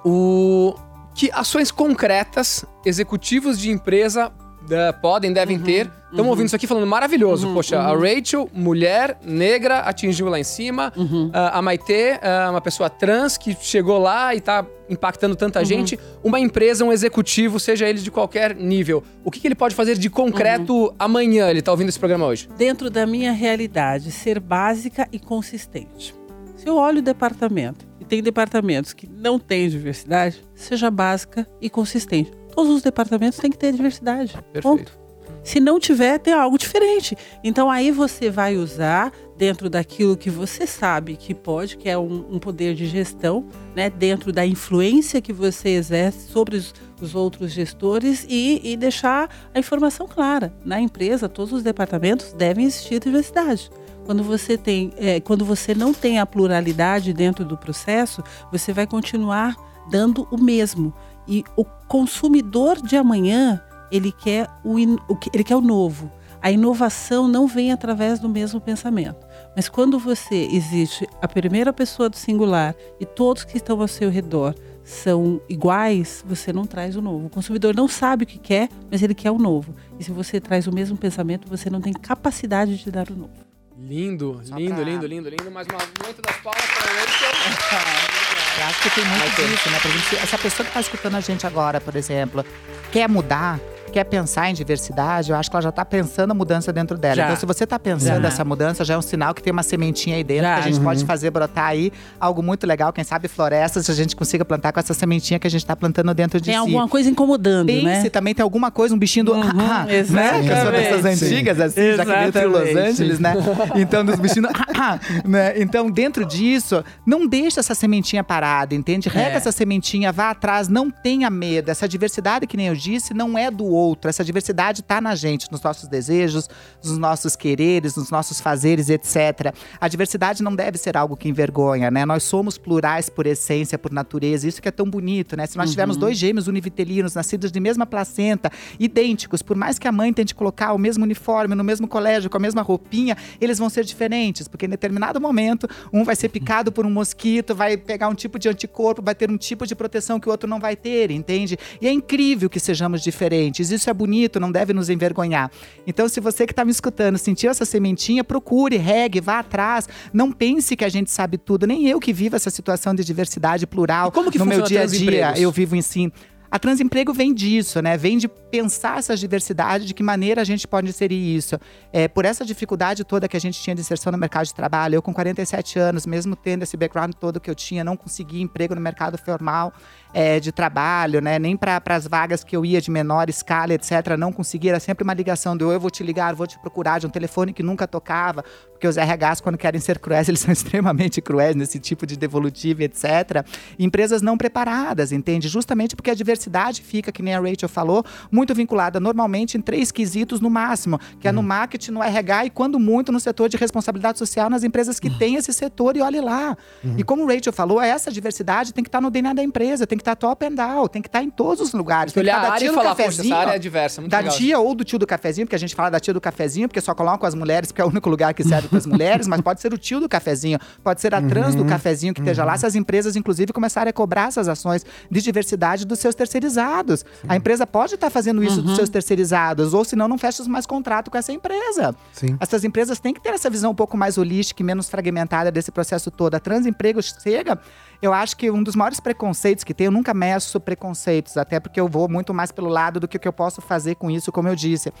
[SPEAKER 3] O. Que ações concretas executivos de empresa eh, podem, devem ter. Estamos ouvindo isso aqui falando maravilhoso. Poxa, a Rachel, mulher, negra, atingiu lá em cima. Ah, a Maitê, ah, uma pessoa trans que chegou lá e tá impactando tanta gente. Uma empresa, um executivo, seja ele de qualquer nível. O que, que ele pode fazer de concreto amanhã? Ele tá ouvindo esse programa hoje.
[SPEAKER 6] Dentro da minha realidade, ser básica e consistente. Se eu olho o departamento e tem departamentos que não têm diversidade, seja básica e consistente. Todos os departamentos têm que ter diversidade.
[SPEAKER 3] Perfeito.
[SPEAKER 6] Ponto. Se não tiver, tem algo diferente. Então aí você vai usar dentro daquilo que você sabe que pode, que é um, um poder de gestão, né? Dentro da influência que você exerce sobre os, os outros gestores e, e deixar a informação clara. Na empresa, todos os departamentos devem existir diversidade. Quando você tem, é, quando você não tem a pluralidade dentro do processo, você vai continuar dando o mesmo. E o consumidor de amanhã, ele quer o, o ele quer o novo. A inovação não vem através do mesmo pensamento. Mas quando você existe a primeira pessoa do singular e todos que estão ao seu redor são iguais, você não traz o novo. O consumidor não sabe o que quer, mas ele quer o novo. E se você traz o mesmo pensamento, você não tem capacidade de dar o novo.
[SPEAKER 3] Lindo,
[SPEAKER 4] Só
[SPEAKER 3] lindo,
[SPEAKER 4] pra-
[SPEAKER 3] lindo, lindo, lindo. Mais uma muito das palmas para Rachel. (laughs)
[SPEAKER 4] Eu acho que tem muito disso, né? Exemplo, se essa pessoa que está escutando a gente agora, por exemplo, quer mudar, quer pensar em diversidade, eu acho que ela já está pensando a mudança dentro dela.
[SPEAKER 6] Já.
[SPEAKER 4] Então, se você está pensando
[SPEAKER 6] Já.
[SPEAKER 4] essa mudança, já é um sinal que tem uma sementinha aí dentro,
[SPEAKER 6] Já.
[SPEAKER 4] que a gente
[SPEAKER 5] Uhum.
[SPEAKER 4] pode fazer brotar aí algo muito legal. Quem sabe florestas, a gente consiga plantar com essa sementinha que a gente está plantando dentro de
[SPEAKER 6] Tem
[SPEAKER 4] si.
[SPEAKER 6] alguma coisa incomodando,
[SPEAKER 4] Pense
[SPEAKER 6] né?
[SPEAKER 4] também tem alguma coisa, um bichinho do.
[SPEAKER 6] Uhum,
[SPEAKER 4] ah, ah, né?
[SPEAKER 6] exatamente.
[SPEAKER 4] Que eu sou dessas antigas, assim, já que veio de Los
[SPEAKER 6] Exatamente.
[SPEAKER 4] Angeles, né? Então, dos bichinhos. ah, ah, né? Então, dentro disso, não deixa essa sementinha parada, entende? Rega
[SPEAKER 6] É.
[SPEAKER 4] essa sementinha, vá atrás, não tenha medo. Essa diversidade, que nem eu disse, não é do outro. Essa diversidade tá na gente, nos nossos desejos, nos nossos quereres, nos nossos fazeres, etc. A diversidade não deve ser algo que envergonha, né? Nós somos plurais por essência, por natureza. Isso que é tão bonito, né? Se nós tivermos dois gêmeos univitelinos, nascidos de mesma placenta, idênticos, por mais que a mãe tente colocar o mesmo uniforme no mesmo colégio, com a mesma roupinha, eles vão ser diferentes, porque em determinado momento, um vai ser picado por um mosquito, vai pegar um tipo de anticorpo, vai ter um tipo de proteção que o outro não vai ter, entende? E é incrível que sejamos diferentes. Isso é bonito, não deve nos envergonhar. Então, se você que está me escutando sentiu essa sementinha, procure, regue, vá atrás. Não pense que a gente sabe tudo. Nem eu que vivo essa situação de diversidade plural
[SPEAKER 3] E como que
[SPEAKER 4] no meu dia a dia, eu vivo em si. A transemprego vem disso, né? Vem de pensar essa diversidade, de que maneira a gente pode inserir isso. É, por essa dificuldade toda que a gente tinha de inserção no mercado de trabalho, eu com 47 anos, mesmo tendo esse background todo que eu tinha, não consegui emprego no mercado formal é, de trabalho, né? Nem para as vagas que eu ia de menor escala, etc. Não conseguia. Era sempre uma ligação do eu vou te ligar, vou te procurar, de um telefone que nunca tocava. Porque os RHs, quando querem ser cruéis, (laughs) eles são extremamente cruéis nesse tipo de devolutivo, etc. Empresas não preparadas, entende? Justamente porque a diversidade fica, que nem a Rachel falou, muito vinculada normalmente em três quesitos no máximo, que é no marketing, no RH e, quando muito, no setor de responsabilidade social nas empresas que têm esse setor e olhe lá. E como o Rachel falou, essa diversidade tem que estar no DNA da empresa, tem que estar top and down, tem que estar em todos os lugares.
[SPEAKER 3] Tem que olhar a
[SPEAKER 4] da
[SPEAKER 3] área e
[SPEAKER 4] do
[SPEAKER 3] falar, poxa, essa
[SPEAKER 4] cafezinho,
[SPEAKER 3] área é diversa, muito
[SPEAKER 4] da
[SPEAKER 3] legal.
[SPEAKER 4] tia ou do tio do cafezinho, porque a gente fala da tia do cafezinho, porque só colocam as mulheres, porque é o único lugar que serve para as mulheres, mas pode ser o tio do cafezinho, pode ser a trans do cafezinho que esteja lá, se as empresas, inclusive, começarem a cobrar essas ações de diversidade dos seus terceirizados. A empresa pode estar fazendo isso dos seus terceirizados, ou senão não fecha mais contrato com essa empresa.
[SPEAKER 5] Sim.
[SPEAKER 4] Essas empresas têm que ter essa visão um pouco mais holística e menos fragmentada desse processo todo. A Transemprego chega, eu acho que um dos maiores preconceitos que tem, eu nunca meço preconceitos, até porque eu vou muito mais pelo lado do que o que eu posso fazer com isso, como eu disse.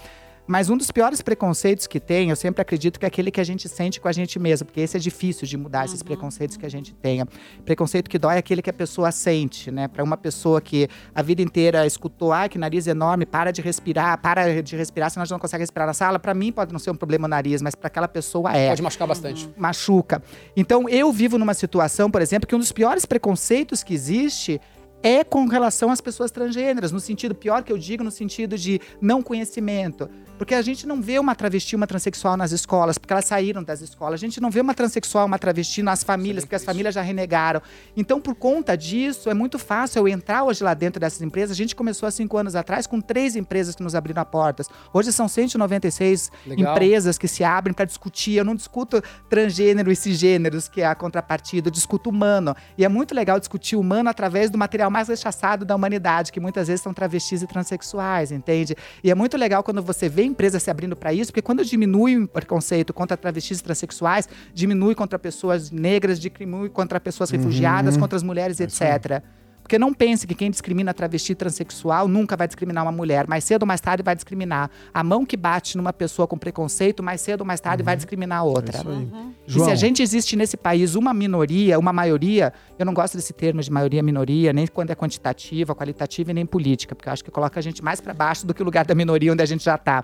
[SPEAKER 4] Mas um dos piores preconceitos que tem, eu sempre acredito que é aquele que a gente sente com a gente mesmo, porque esse é difícil de mudar esses preconceitos que a gente tenha. Preconceito que dói é aquele que a pessoa sente, né? Para uma pessoa que a vida inteira escutou, ai, que nariz enorme, para de respirar, para de respirar, senão a gente não consegue respirar na sala. Para mim pode não ser um problema o nariz, mas para aquela pessoa é
[SPEAKER 3] Pode machucar bastante.
[SPEAKER 4] machuca. Então, eu vivo numa situação, por exemplo, que um dos piores preconceitos que existe é com relação às pessoas transgêneras, no sentido pior que eu digo, no sentido de não conhecimento. Porque a gente não vê uma travesti, uma transexual nas escolas, porque elas saíram das escolas. A gente não vê uma transexual, uma travesti nas famílias, porque as famílias já renegaram. Então, por conta disso, é muito fácil eu entrar hoje lá dentro dessas empresas. A gente começou há cinco anos atrás com três empresas que nos abriram as portas. Hoje são 196
[SPEAKER 3] Legal.
[SPEAKER 4] empresas que se abrem para discutir. Eu não discuto transgênero e cisgêneros, que é a contrapartida, eu discuto humano. E é muito legal discutir humano através do material mais rechaçado da humanidade, que muitas vezes são travestis e transexuais, entende? E é muito legal quando você vê empresas se abrindo para isso, porque quando diminui o preconceito contra travestis e transexuais, diminui contra pessoas negras, diminui contra pessoas refugiadas, contra as mulheres, etc. Porque não pense que quem discrimina travesti e transexual nunca vai discriminar uma mulher. Mais cedo ou mais tarde vai discriminar. A mão que bate numa pessoa com preconceito, mais cedo ou mais tarde vai discriminar a outra.
[SPEAKER 5] É isso aí.
[SPEAKER 4] E
[SPEAKER 5] João,
[SPEAKER 4] se a gente existe nesse país uma minoria, uma maioria, eu não gosto desse termo de maioria minoria, nem quando é quantitativa, qualitativa e nem política, porque eu acho que coloca a gente mais para baixo do que o lugar da minoria onde a gente já está.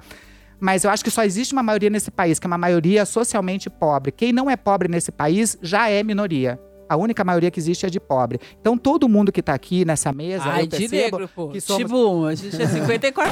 [SPEAKER 4] Mas eu acho que só existe uma maioria nesse país, que é uma maioria socialmente pobre. Quem não é pobre nesse país já é minoria. A única maioria que existe é de pobre. Então todo mundo que tá aqui nessa mesa,
[SPEAKER 6] Ai,
[SPEAKER 4] eu
[SPEAKER 6] de
[SPEAKER 4] percebo
[SPEAKER 6] negro, pô.
[SPEAKER 4] que somos
[SPEAKER 6] Tipo, a gente é (laughs) 54%.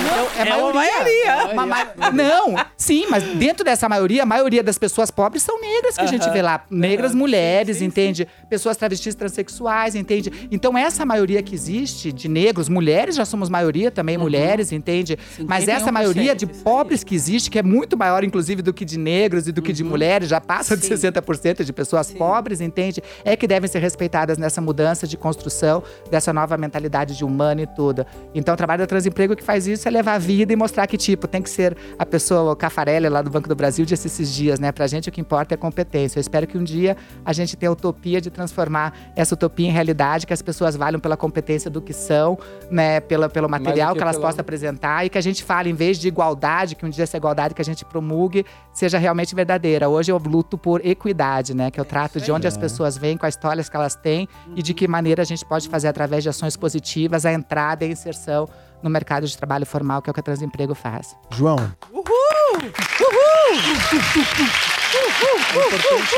[SPEAKER 6] então
[SPEAKER 4] é
[SPEAKER 6] é, uma maioria.
[SPEAKER 4] Uma ma- Não, sim, mas dentro dessa maioria, a maioria das pessoas pobres são negras que a gente vê lá. Negras mulheres, entende? Pessoas travestis transexuais, entende? Então, essa maioria que existe de negros, mulheres já somos maioria também, mulheres, entende? Mas essa
[SPEAKER 6] 51%,
[SPEAKER 4] maioria de pobres que existe, que é muito maior, inclusive, do que de negros e do que de mulheres, já passa de
[SPEAKER 6] Sim.
[SPEAKER 4] 60% de pessoas pobres, entende? É que devem ser respeitadas nessa mudança de construção dessa nova mentalidade de humano e tudo. Então, o trabalho da Transemprego que faz isso é levar a vida e mostrar que, tipo, tem que ser a pessoa, o Cafarelli lá do Banco do Brasil, disse esses dias, né? Pra gente o que importa é competência. Eu espero que um dia a gente tenha a utopia de transformar essa utopia em realidade, que as pessoas valham pela competência do que são, né? Pela, pelo material
[SPEAKER 3] que
[SPEAKER 4] que elas
[SPEAKER 3] pela-
[SPEAKER 4] possam apresentar e que a gente fale, em vez de igualdade, que um dia essa igualdade que a gente promulgue seja realmente verdadeira. Hoje eu luto por equidade, né? Que eu trato de onde as pessoas vêm, com as histórias que elas têm e de que maneira a gente pode fazer através de ações positivas a entrada e a inserção no mercado de trabalho formal, que é o que a Transemprego faz.
[SPEAKER 5] João. É importante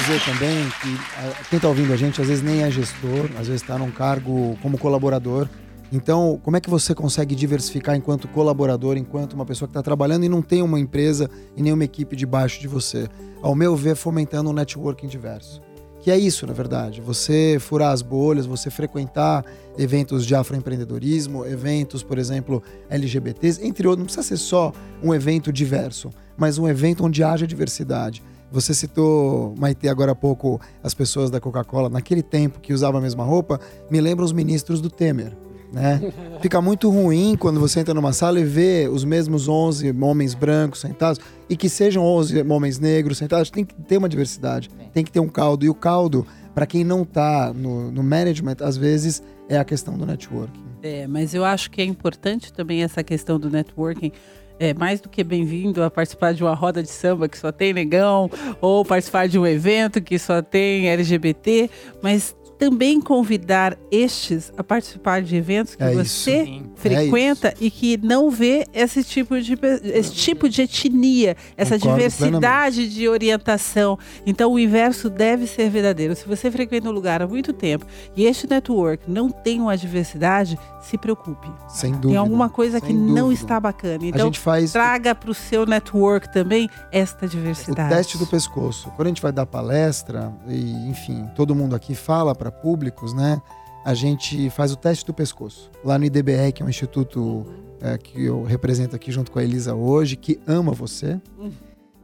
[SPEAKER 5] dizer também que ah, quem está ouvindo a gente às vezes nem é gestor, às vezes está num cargo como colaborador. Então, como é que você consegue diversificar enquanto colaborador, enquanto uma pessoa que está trabalhando e não tem uma empresa e nenhuma equipe debaixo de você? Ao meu ver, fomentando um networking diverso. Que é isso, na verdade. Você furar as bolhas, você frequentar eventos de afroempreendedorismo, eventos, por exemplo, LGBTs, entre outros. Não precisa ser só um evento diverso, mas um evento onde haja diversidade. Você citou, Maite, agora há pouco, as pessoas da Coca-Cola, naquele tempo que usavam a mesma roupa, me lembra os ministros do Temer. Né? Fica muito ruim quando você entra numa sala e vê os mesmos 11 homens brancos sentados e que sejam 11 homens negros sentados. Tem que ter uma diversidade, tem que ter um caldo. E o caldo, para quem não tá no, no management, às vezes é a questão do networking.
[SPEAKER 6] É, mas eu acho que é importante também essa questão do networking. É mais do que bem-vindo a participar de uma roda de samba que só tem negão, ou participar de um evento que só tem LGBT, mas também convidar estes a participar de eventos que
[SPEAKER 5] É isso.
[SPEAKER 6] você
[SPEAKER 4] Sim.
[SPEAKER 6] frequenta e que não vê esse tipo de esse tipo de etnia, essa
[SPEAKER 5] Concordo
[SPEAKER 6] diversidade de orientação. Então o inverso deve ser verdadeiro. Se você frequenta um lugar há muito tempo e este network não tem uma diversidade, se preocupe.
[SPEAKER 5] Sem dúvida.
[SPEAKER 6] Tem alguma coisa
[SPEAKER 5] sem
[SPEAKER 6] que não
[SPEAKER 5] dúvida.
[SPEAKER 6] está bacana.
[SPEAKER 5] a
[SPEAKER 6] Então
[SPEAKER 5] gente faz
[SPEAKER 6] traga para o seu network também esta
[SPEAKER 5] o
[SPEAKER 6] diversidade.
[SPEAKER 5] teste do pescoço. Quando a gente vai dar palestra, e enfim, todo mundo aqui fala para públicos, né? A gente faz o teste do pescoço. Lá no IDBR, que é um instituto é, que eu represento aqui junto com a Elisa hoje, que ama você.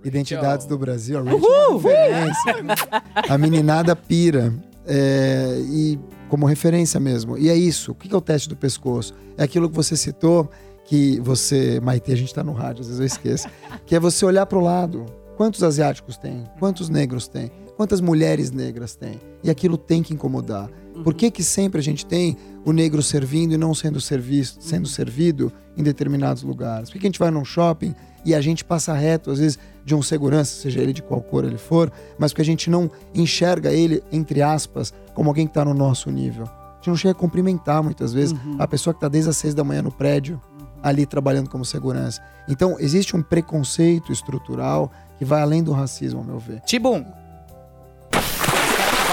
[SPEAKER 5] Identidades do Brasil, a uma referência. A meninada pira. É, e como referência mesmo. E é isso. O que é o teste do pescoço? É aquilo que você citou, que você, Maite, a gente tá no rádio, às vezes eu esqueço, que é você olhar para o lado. Quantos asiáticos tem? Quantos negros tem? Quantas mulheres negras tem. E aquilo tem que incomodar. Por que, que sempre a gente tem o negro servindo e não sendo, serviço, sendo servido em determinados lugares? Por que, que a gente vai num shopping e a gente passa reto, às vezes, de um segurança, seja ele de qual cor ele for, mas porque a gente não enxerga ele, entre aspas, como alguém que está no nosso nível? A gente não chega a cumprimentar muitas vezes
[SPEAKER 6] Uhum.
[SPEAKER 5] a pessoa que está desde as seis da manhã no prédio, ali trabalhando como segurança. Então, existe um preconceito estrutural que vai além do racismo, ao meu ver.
[SPEAKER 4] Tibum.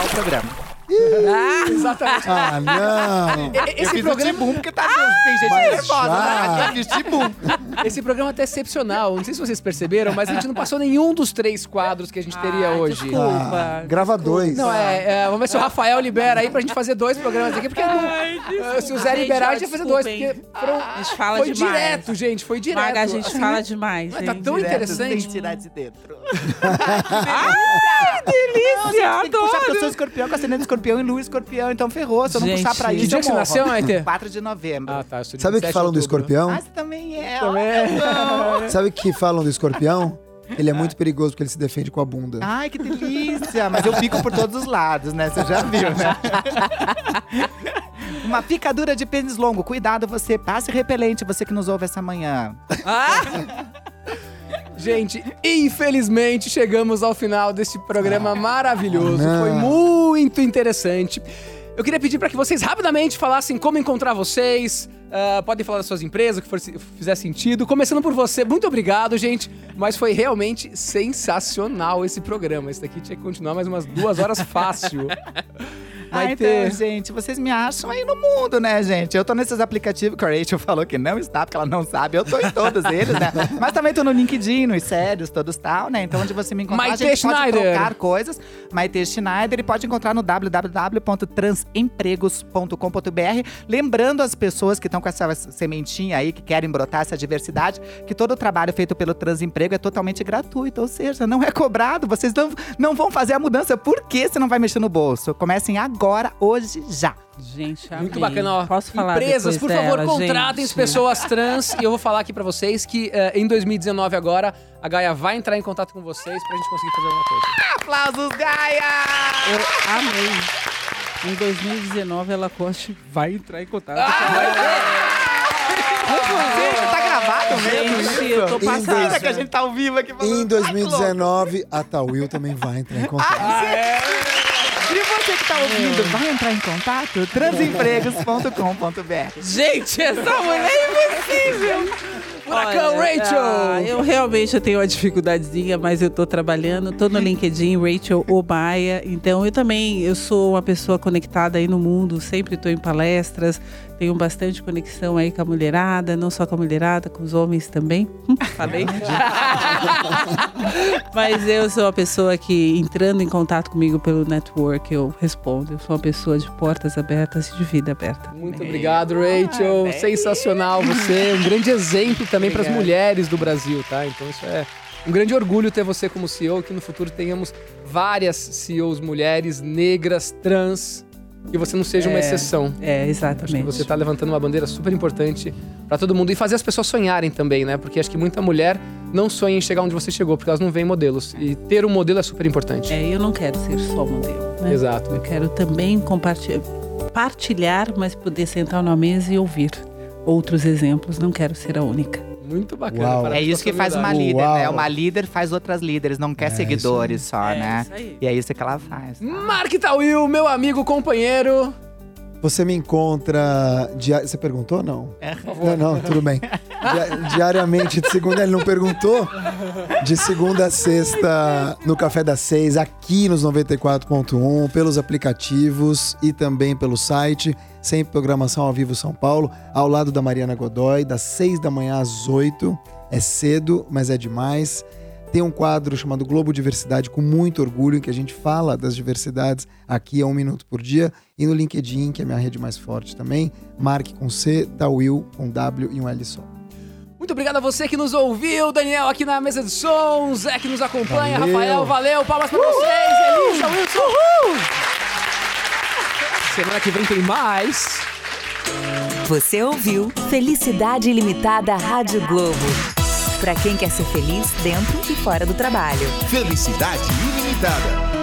[SPEAKER 4] O programa.
[SPEAKER 3] Exatamente.
[SPEAKER 5] Ah, não!
[SPEAKER 3] E- Esse
[SPEAKER 4] eu
[SPEAKER 3] programa,
[SPEAKER 4] Tibum porque tá tem gente
[SPEAKER 5] mas
[SPEAKER 4] nervosa,
[SPEAKER 5] já.
[SPEAKER 4] né? Eu fiz Tibum.
[SPEAKER 3] esse programa tá excepcional. Não sei se vocês perceberam, mas a gente não passou nenhum dos três quadros que a gente teria
[SPEAKER 6] Ai,
[SPEAKER 3] hoje.
[SPEAKER 6] desculpa.
[SPEAKER 5] Ah, grava dois.
[SPEAKER 3] Não, é, é, Vamos ver se o Rafael libera aí pra gente fazer dois programas aqui, porque não- se o Zé
[SPEAKER 6] Gente,
[SPEAKER 3] liberar, a gente vai fazer dois,
[SPEAKER 6] desculpem.
[SPEAKER 3] porque foram-
[SPEAKER 6] A gente fala
[SPEAKER 3] foi
[SPEAKER 6] demais.
[SPEAKER 3] direto, gente, foi direto.
[SPEAKER 6] Maga, a gente
[SPEAKER 3] assim,
[SPEAKER 6] fala demais,
[SPEAKER 3] mas tá
[SPEAKER 6] hein?
[SPEAKER 3] tão
[SPEAKER 4] Direto,
[SPEAKER 3] interessante.
[SPEAKER 4] Sem tirar de dentro. (laughs)
[SPEAKER 6] delícia,
[SPEAKER 4] Tem que puxar porque eu sou escorpião, com ascendente escorpião e lua escorpião, então ferrou. Se eu não
[SPEAKER 6] Gente,
[SPEAKER 4] puxar pra
[SPEAKER 6] que
[SPEAKER 4] isso,
[SPEAKER 3] dia
[SPEAKER 4] eu
[SPEAKER 3] que você
[SPEAKER 4] morro.
[SPEAKER 3] nasceu, Maite?
[SPEAKER 4] 4 de novembro.
[SPEAKER 3] Ah, tá. eu sou de
[SPEAKER 5] Sabe o que
[SPEAKER 3] 27
[SPEAKER 5] falam do
[SPEAKER 3] outubro.
[SPEAKER 5] escorpião?
[SPEAKER 4] Ah, você também é.
[SPEAKER 3] Também é.
[SPEAKER 5] Sabe o que falam do escorpião? Ele é muito perigoso porque ele se defende com a bunda.
[SPEAKER 4] Ai, que delícia! Mas eu pico por todos os lados, né? Você já viu, né? (laughs) Uma picadura de pênis longo. Cuidado, você. Passe repelente, você que nos ouve essa manhã. (laughs)
[SPEAKER 3] Gente, infelizmente chegamos ao final desse programa maravilhoso.
[SPEAKER 5] não.
[SPEAKER 3] Foi muito interessante. Eu queria pedir para que vocês rapidamente falassem como encontrar vocês. ah, podem falar das suas empresas, o que for, fizer sentido. Começando por você, muito obrigado, gente. Mas foi realmente sensacional esse programa. Esse daqui tinha que continuar mais umas duas horas fácil. (laughs) Vai
[SPEAKER 4] ah,
[SPEAKER 3] ter.
[SPEAKER 4] então, gente, vocês me acham aí no mundo, né, gente? Eu tô nesses aplicativos que a Rachel falou que não está, porque ela não sabe. Eu tô em todos eles, né? (laughs) Mas também tô no LinkedIn, nos sérios, todos tal, né? Então, onde você me encontrar,
[SPEAKER 3] Maite
[SPEAKER 4] a gente
[SPEAKER 3] Schneider.
[SPEAKER 4] pode trocar coisas. Maite Schneider e pode encontrar no www.transempregos.com.br. Lembrando as pessoas que estão com essa sementinha aí, que querem brotar essa diversidade, que todo o trabalho feito pelo Transemprego é totalmente gratuito, ou seja, não é cobrado. Vocês não, não vão fazer a mudança. Por que você não vai mexer no bolso? Comecem agora, hoje, já.
[SPEAKER 6] Gente,
[SPEAKER 3] Muito
[SPEAKER 6] amei.
[SPEAKER 3] bacana, ó.
[SPEAKER 6] Posso falar
[SPEAKER 3] Empresas, por favor,
[SPEAKER 6] dela,
[SPEAKER 3] contratem as
[SPEAKER 6] gente?
[SPEAKER 3] pessoas trans. e eu vou falar aqui pra vocês que eh, em 2019 agora, a Gaia vai entrar em contato com vocês pra gente conseguir fazer alguma coisa.
[SPEAKER 4] Aplausos, Gaia!
[SPEAKER 6] Eu amei. Em 2019, ela Coste vai entrar em contato.
[SPEAKER 4] Gente, tá gravado mesmo?
[SPEAKER 6] Gente, eu tô
[SPEAKER 5] Em
[SPEAKER 6] passada.
[SPEAKER 5] dois-
[SPEAKER 4] que a gente tá ao vivo aqui falando?
[SPEAKER 5] Em 2019, a Tawil também vai entrar em contato.
[SPEAKER 4] E você que tá ouvindo, vai entrar em contato? transempregos.com.br
[SPEAKER 6] Gente, essa mulher é impossível.
[SPEAKER 3] Furacão Rachel!
[SPEAKER 6] ah, eu realmente eu tenho uma dificuldadezinha, mas eu tô trabalhando, tô no LinkedIn, Rachel Obaia. Então eu também, eu sou uma pessoa conectada aí no mundo, sempre tô em palestras, tenho bastante conexão aí com a mulherada, não só com a mulherada, com os homens também. (laughs) Falei? (laughs) mas eu sou uma pessoa que, entrando em contato comigo pelo network, eu respondo. Eu sou uma pessoa de portas abertas e de vida aberta.
[SPEAKER 3] Muito obrigado, Rachel. Sensacional você. Um grande exemplo também para as mulheres do Brasil, tá? Então isso é um grande orgulho ter você como CEO, que no futuro tenhamos várias CEOs mulheres, negras, trans, e você não seja uma
[SPEAKER 6] É,
[SPEAKER 3] exceção.
[SPEAKER 6] É,
[SPEAKER 3] que
[SPEAKER 6] exatamente.
[SPEAKER 3] você tá levantando uma bandeira super importante para todo mundo e fazer as pessoas sonharem também, né? Porque acho que muita mulher não sonha em chegar onde você chegou, porque elas não veem modelos. E ter um modelo é super importante.
[SPEAKER 6] É, eu não quero ser só modelo, né?
[SPEAKER 3] Exato.
[SPEAKER 6] Eu quero também compartilhar, partilhar, mas poder sentar numa mesa e ouvir outros exemplos. Não quero ser a única.
[SPEAKER 3] Muito bacana.
[SPEAKER 5] Uau.
[SPEAKER 4] É isso que faz uma líder, né?
[SPEAKER 5] Uau.
[SPEAKER 4] Uma líder faz outras líderes, não quer
[SPEAKER 5] É,
[SPEAKER 4] seguidores só,
[SPEAKER 6] É,
[SPEAKER 4] né?
[SPEAKER 6] isso aí.
[SPEAKER 4] E é isso que ela faz.
[SPEAKER 3] Mark Tawil, meu amigo, companheiro.
[SPEAKER 5] Você me encontra. Dia... Você perguntou? Não. Não, não, tudo bem. Dia- (laughs) Diariamente, de segunda, ele não perguntou. De segunda a sexta, no Café das Seis, aqui nos 94.1, pelos aplicativos e também pelo site. Sempre programação ao vivo São Paulo, ao lado da Mariana Godoy, das seis da manhã às oito. É cedo, mas é demais. Tem um quadro chamado Globo Diversidade com muito orgulho, em que a gente fala das diversidades aqui a um minuto por dia. E no LinkedIn, que é a minha rede mais forte também, Mark com C, da Will com W e um L só.
[SPEAKER 3] Muito obrigado a você que nos ouviu, Daniel aqui na mesa de som, Zé que nos acompanha,
[SPEAKER 5] Valeu.
[SPEAKER 3] Rafael, valeu, palmas pra vocês, Elisa, Wilson. Semana que vem tem mais.
[SPEAKER 1] Você ouviu Felicidade Ilimitada Rádio Globo. Para quem quer ser feliz dentro e fora do trabalho.
[SPEAKER 2] Felicidade ilimitada.